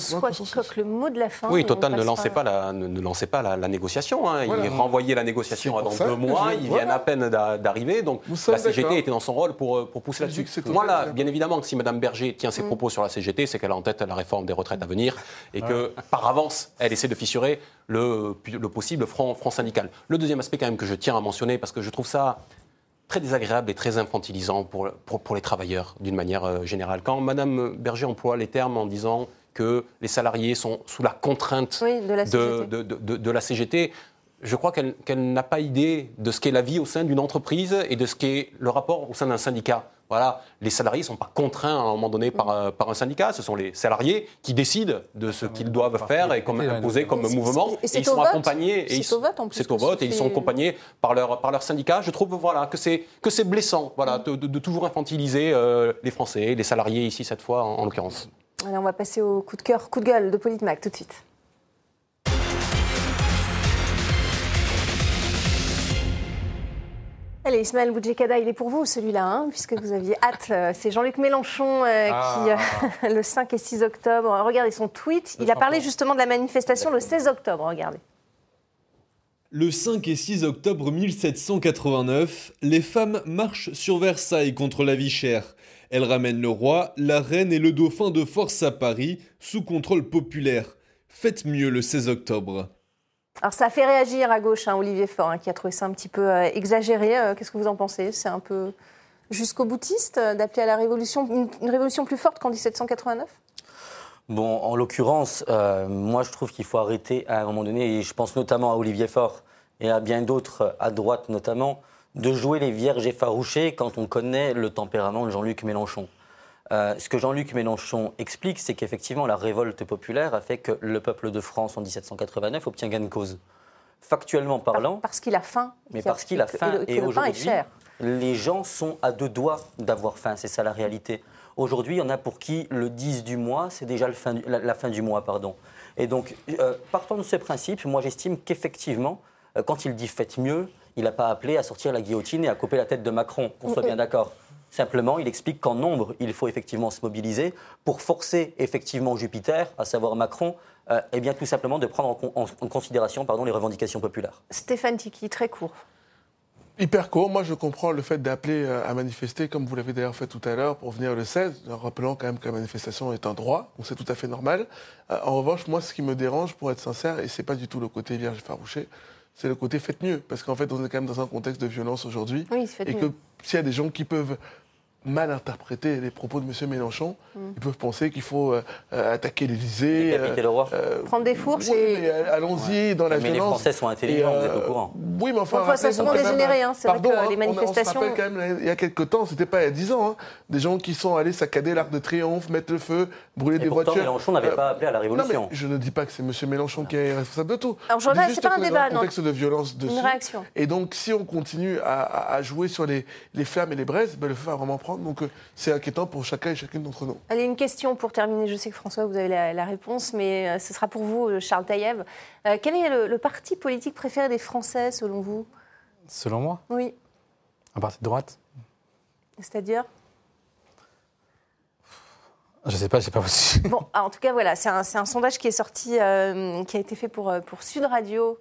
le mot de la fin. Oui, Total ne lançait pas la, ne, lançait pas la, négociation. Hein. Il renvoyait la négociation à dans deux mois. Ils viennent à peine d'arriver. Donc la CGT était dans son rôle pour, euh, pour pousser là-dessus. Moi, là, bien évidemment, que si Mme Berger tient ses mm. propos sur la CGT, c'est qu'elle a en tête la réforme des retraites à venir et que par avance, elle essaie de fissurer le, le possible front, front syndical. Le deuxième aspect quand même que je tiens à mentionner, parce que je trouve ça très désagréable et très infantilisant pour, pour, les travailleurs d'une manière euh, générale. Quand Mme Berger emploie les termes en disant que les salariés sont sous la contrainte de, la de, de, la CGT, je crois qu'elle n'a pas idée de ce qu'est la vie au sein d'une entreprise et de ce qu'est le rapport au sein d'un syndicat. Voilà, les salariés ne sont pas contraints à un moment donné par, euh, par, un syndicat, ce sont les salariés qui décident de ce qu'ils doivent faire et comme imposer comme mouvement. Et, ils sont accompagnés. C'est au vote en plus. C'est au vote et ils sont accompagnés par leur, par leur syndicat. Je trouve voilà, que c'est blessant voilà, de, toujours infantiliser euh, les Français, les salariés ici cette fois en, l'occurrence. on va passer au coup de cœur, coup de gueule de Politmac tout de suite. Allez, Ismaël Boudjekada, il est pour vous celui-là, hein, puisque vous aviez hâte. Euh, c'est Jean-Luc Mélenchon euh, qui, euh, le 5 et 6 octobre, regardez son tweet, il a parlé justement de la manifestation le 16 octobre, regardez. Le 5 et 6 octobre 1789, les femmes marchent sur Versailles contre la vie chère. Elles ramènent le roi, la reine et le dauphin de force à Paris, sous contrôle populaire. Faites mieux le 16 octobre. Alors ça fait réagir à gauche hein, Olivier Faure, hein, qui a trouvé ça un petit peu euh, exagéré. Euh, qu'est-ce que vous en pensez? C'est un peu jusqu'au boutiste euh, d'appeler à la révolution, une, révolution plus forte qu'en 1789 Bon, en l'occurrence, moi je trouve qu'il faut arrêter à un moment donné, et je pense notamment à Olivier Faure et à bien d'autres à droite notamment, de jouer les vierges effarouchées quand on connaît le tempérament de Jean-Luc Mélenchon. Euh, ce que Jean-Luc Mélenchon explique, c'est qu'effectivement la révolte populaire a fait que le peuple de France en 1789 obtient gain de cause. Factuellement parlant. Parce qu'il a faim. Mais parce qu'il a faim. Et, aujourd'hui, les gens sont à deux doigts d'avoir faim. C'est ça la réalité. Aujourd'hui, il y en a pour qui le 10 du mois, c'est déjà la, fin du mois. Pardon. Et donc, euh, partant de ce principe, moi j'estime qu'effectivement, euh, quand il dit faites mieux, il n'a pas appelé à sortir la guillotine et à couper la tête de Macron, qu'on soit bien d'accord. Simplement, il explique qu'en nombre, il faut effectivement se mobiliser pour forcer effectivement Jupiter, à savoir Macron, euh, eh bien tout simplement de prendre en, considération pardon, les revendications populaires. Stéphane Tiki, très court. Hyper court. Moi, je comprends le fait d'appeler euh, à manifester, comme vous l'avez d'ailleurs fait tout à l'heure, pour venir le 16, en rappelant quand même que la manifestation est un droit, donc c'est tout à fait normal. Euh, en revanche, moi, ce qui me dérange, pour être sincère, et c'est pas du tout le côté vierge farouché, c'est le côté faites mieux. Parce qu'en fait, on est quand même dans un contexte de violence aujourd'hui. Oui, et que s'il y a des gens qui peuvent mal interpréter les propos de M. Mélenchon. Mm. Ils peuvent penser qu'il faut euh, euh, attaquer l'Élysée. Euh, Prendre des fourches et... allons-y dans la mais violence. Mais les Français sont intelligents, vous êtes au courant. Oui, mais enfin... Enfin, ça se souvent dégénéré, hein. c'est vrai que les manifestations... On, se rappelle quand même, il y a quelques temps, c'était pas il y a 10 ans, hein, des gens qui sont allés saccader l'Arc de Triomphe, mettre le feu, brûler des pourtant, voitures. Mélenchon n'avait pas appelé à la révolution. Non, mais je ne dis pas que c'est M. Mélenchon qui est responsable de tout. Alors, je c'est pas un débat, non. un contexte de violence dessus. Une réaction. Et donc, si on continue à jouer sur les flammes et les braises, ben, le feu va vraiment prendre. Donc, c'est inquiétant pour chacun et chacune d'entre nous. Allez, une question pour terminer. Je sais que François, vous avez la, réponse, mais euh, ce sera pour vous, euh, Charles Taïev. Euh, quel est le, parti politique préféré des Français, selon vous? Selon moi? Oui. Un parti de droite? C'est-à-dire? Je sais pas, je sais pas aussi. Bon, en tout cas, voilà, c'est un, un, sondage qui est sorti, qui a été fait pour, pour Sud Radio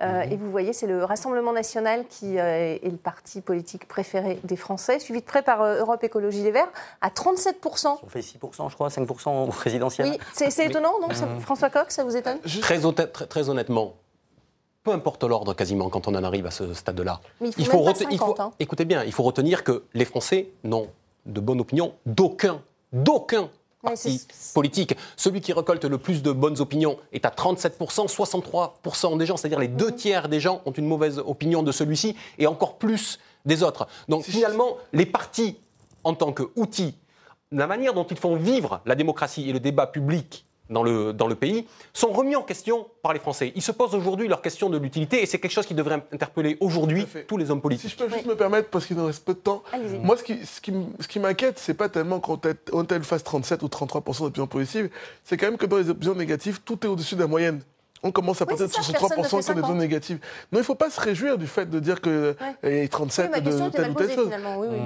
euh, mhm. Et vous voyez, c'est le Rassemblement national qui euh, est le parti politique préféré des Français, suivi de près par euh, Europe Écologie Les Verts, à 37%. On fait 6%, je crois, 5% au présidentiel. Oui, c'est étonnant, non? Mhm. François Coq, ça vous étonne? Très, très, honnêtement, peu importe l'ordre quasiment quand on en arrive à ce stade-là. il faut, il faut, hein. Écoutez bien, il faut retenir que les Français n'ont de bonne opinion d'aucun, d'aucun parti politique. Celui qui récolte le plus de bonnes opinions est à 37%, 63% des gens, c'est-à-dire les deux tiers des gens ont une mauvaise opinion de celui-ci et encore plus des autres. Donc finalement, les partis en tant qu'outils, la manière dont ils font vivre la démocratie et le débat public dans le, dans le pays, sont remis en question par les Français. Ils se posent aujourd'hui leur question de l'utilité et c'est quelque chose qui devrait interpeller aujourd'hui tous les hommes politiques. Si je peux juste me permettre, parce qu'il nous reste peu de temps, moi ce qui, ce qui, ce qui m'inquiète, c'est pas tellement quand on fasse 37 ou 33% d'opinions positives, c'est quand même que dans les opinions négatives, tout est au-dessus de la moyenne on commence à penser sur 3% qui des zones négatives. Non, il ne faut pas se réjouir du fait de dire que y a 37 de telle ou telle chose.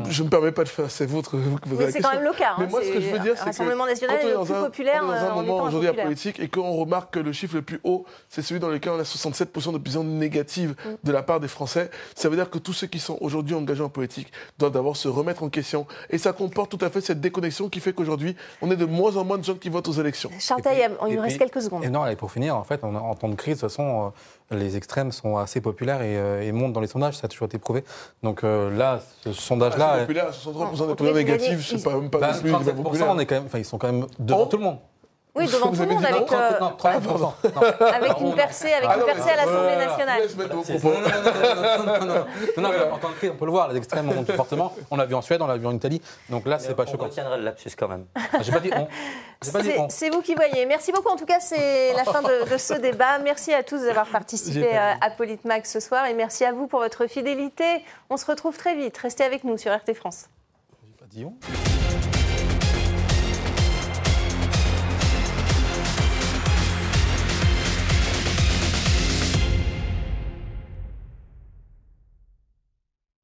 Je ne me permets pas de faire, c'est votre Mais c'est quand même le cas. Mais moi, ce que je veux dire, c'est que national est le plus populaire. On est dans un moment aujourd'hui à politique et qu'on remarque que le chiffre le plus haut, c'est celui dans lequel on a 67% d'opinions négatives mm. de la part des Français. Ça veut dire que tous ceux qui sont aujourd'hui engagés en politique doivent d'abord se remettre en question. Et ça comporte tout à fait cette déconnexion qui fait qu'aujourd'hui, on est de moins en moins de gens qui votent aux élections. Charles il nous reste quelques secondes. Et non, pour finir, en fait, on a en temps de crise, de toute façon, euh, les extrêmes sont assez populaires euh, et, montent dans les sondages, ça a toujours été prouvé. Donc euh, là, ce sondage-là. Ah, populaire, 63% d'opinions négatives, c'est pas même pas bah, 37%, on est quand même, ils sont quand même devant oh. tout le monde. Oui, devant tout le monde, avec, euh, non, 30, avec une percée, avec une percée à l'Assemblée nationale. Non, non, en tant que on peut le voir, les extrêmes montent fortement. On l'a vu en Suède, on l'a vu en Italie. Donc là, c'est pas choquant. On retiendra le lapsus quand même. J'ai pas dit on. C'est vous qui voyez. Merci beaucoup. En tout cas, c'est la fin de, de, ce débat. Merci à tous d'avoir participé à Politmax ce soir et merci à vous pour votre fidélité. On se retrouve très vite. Restez avec nous sur RT France. J'ai pas dit on.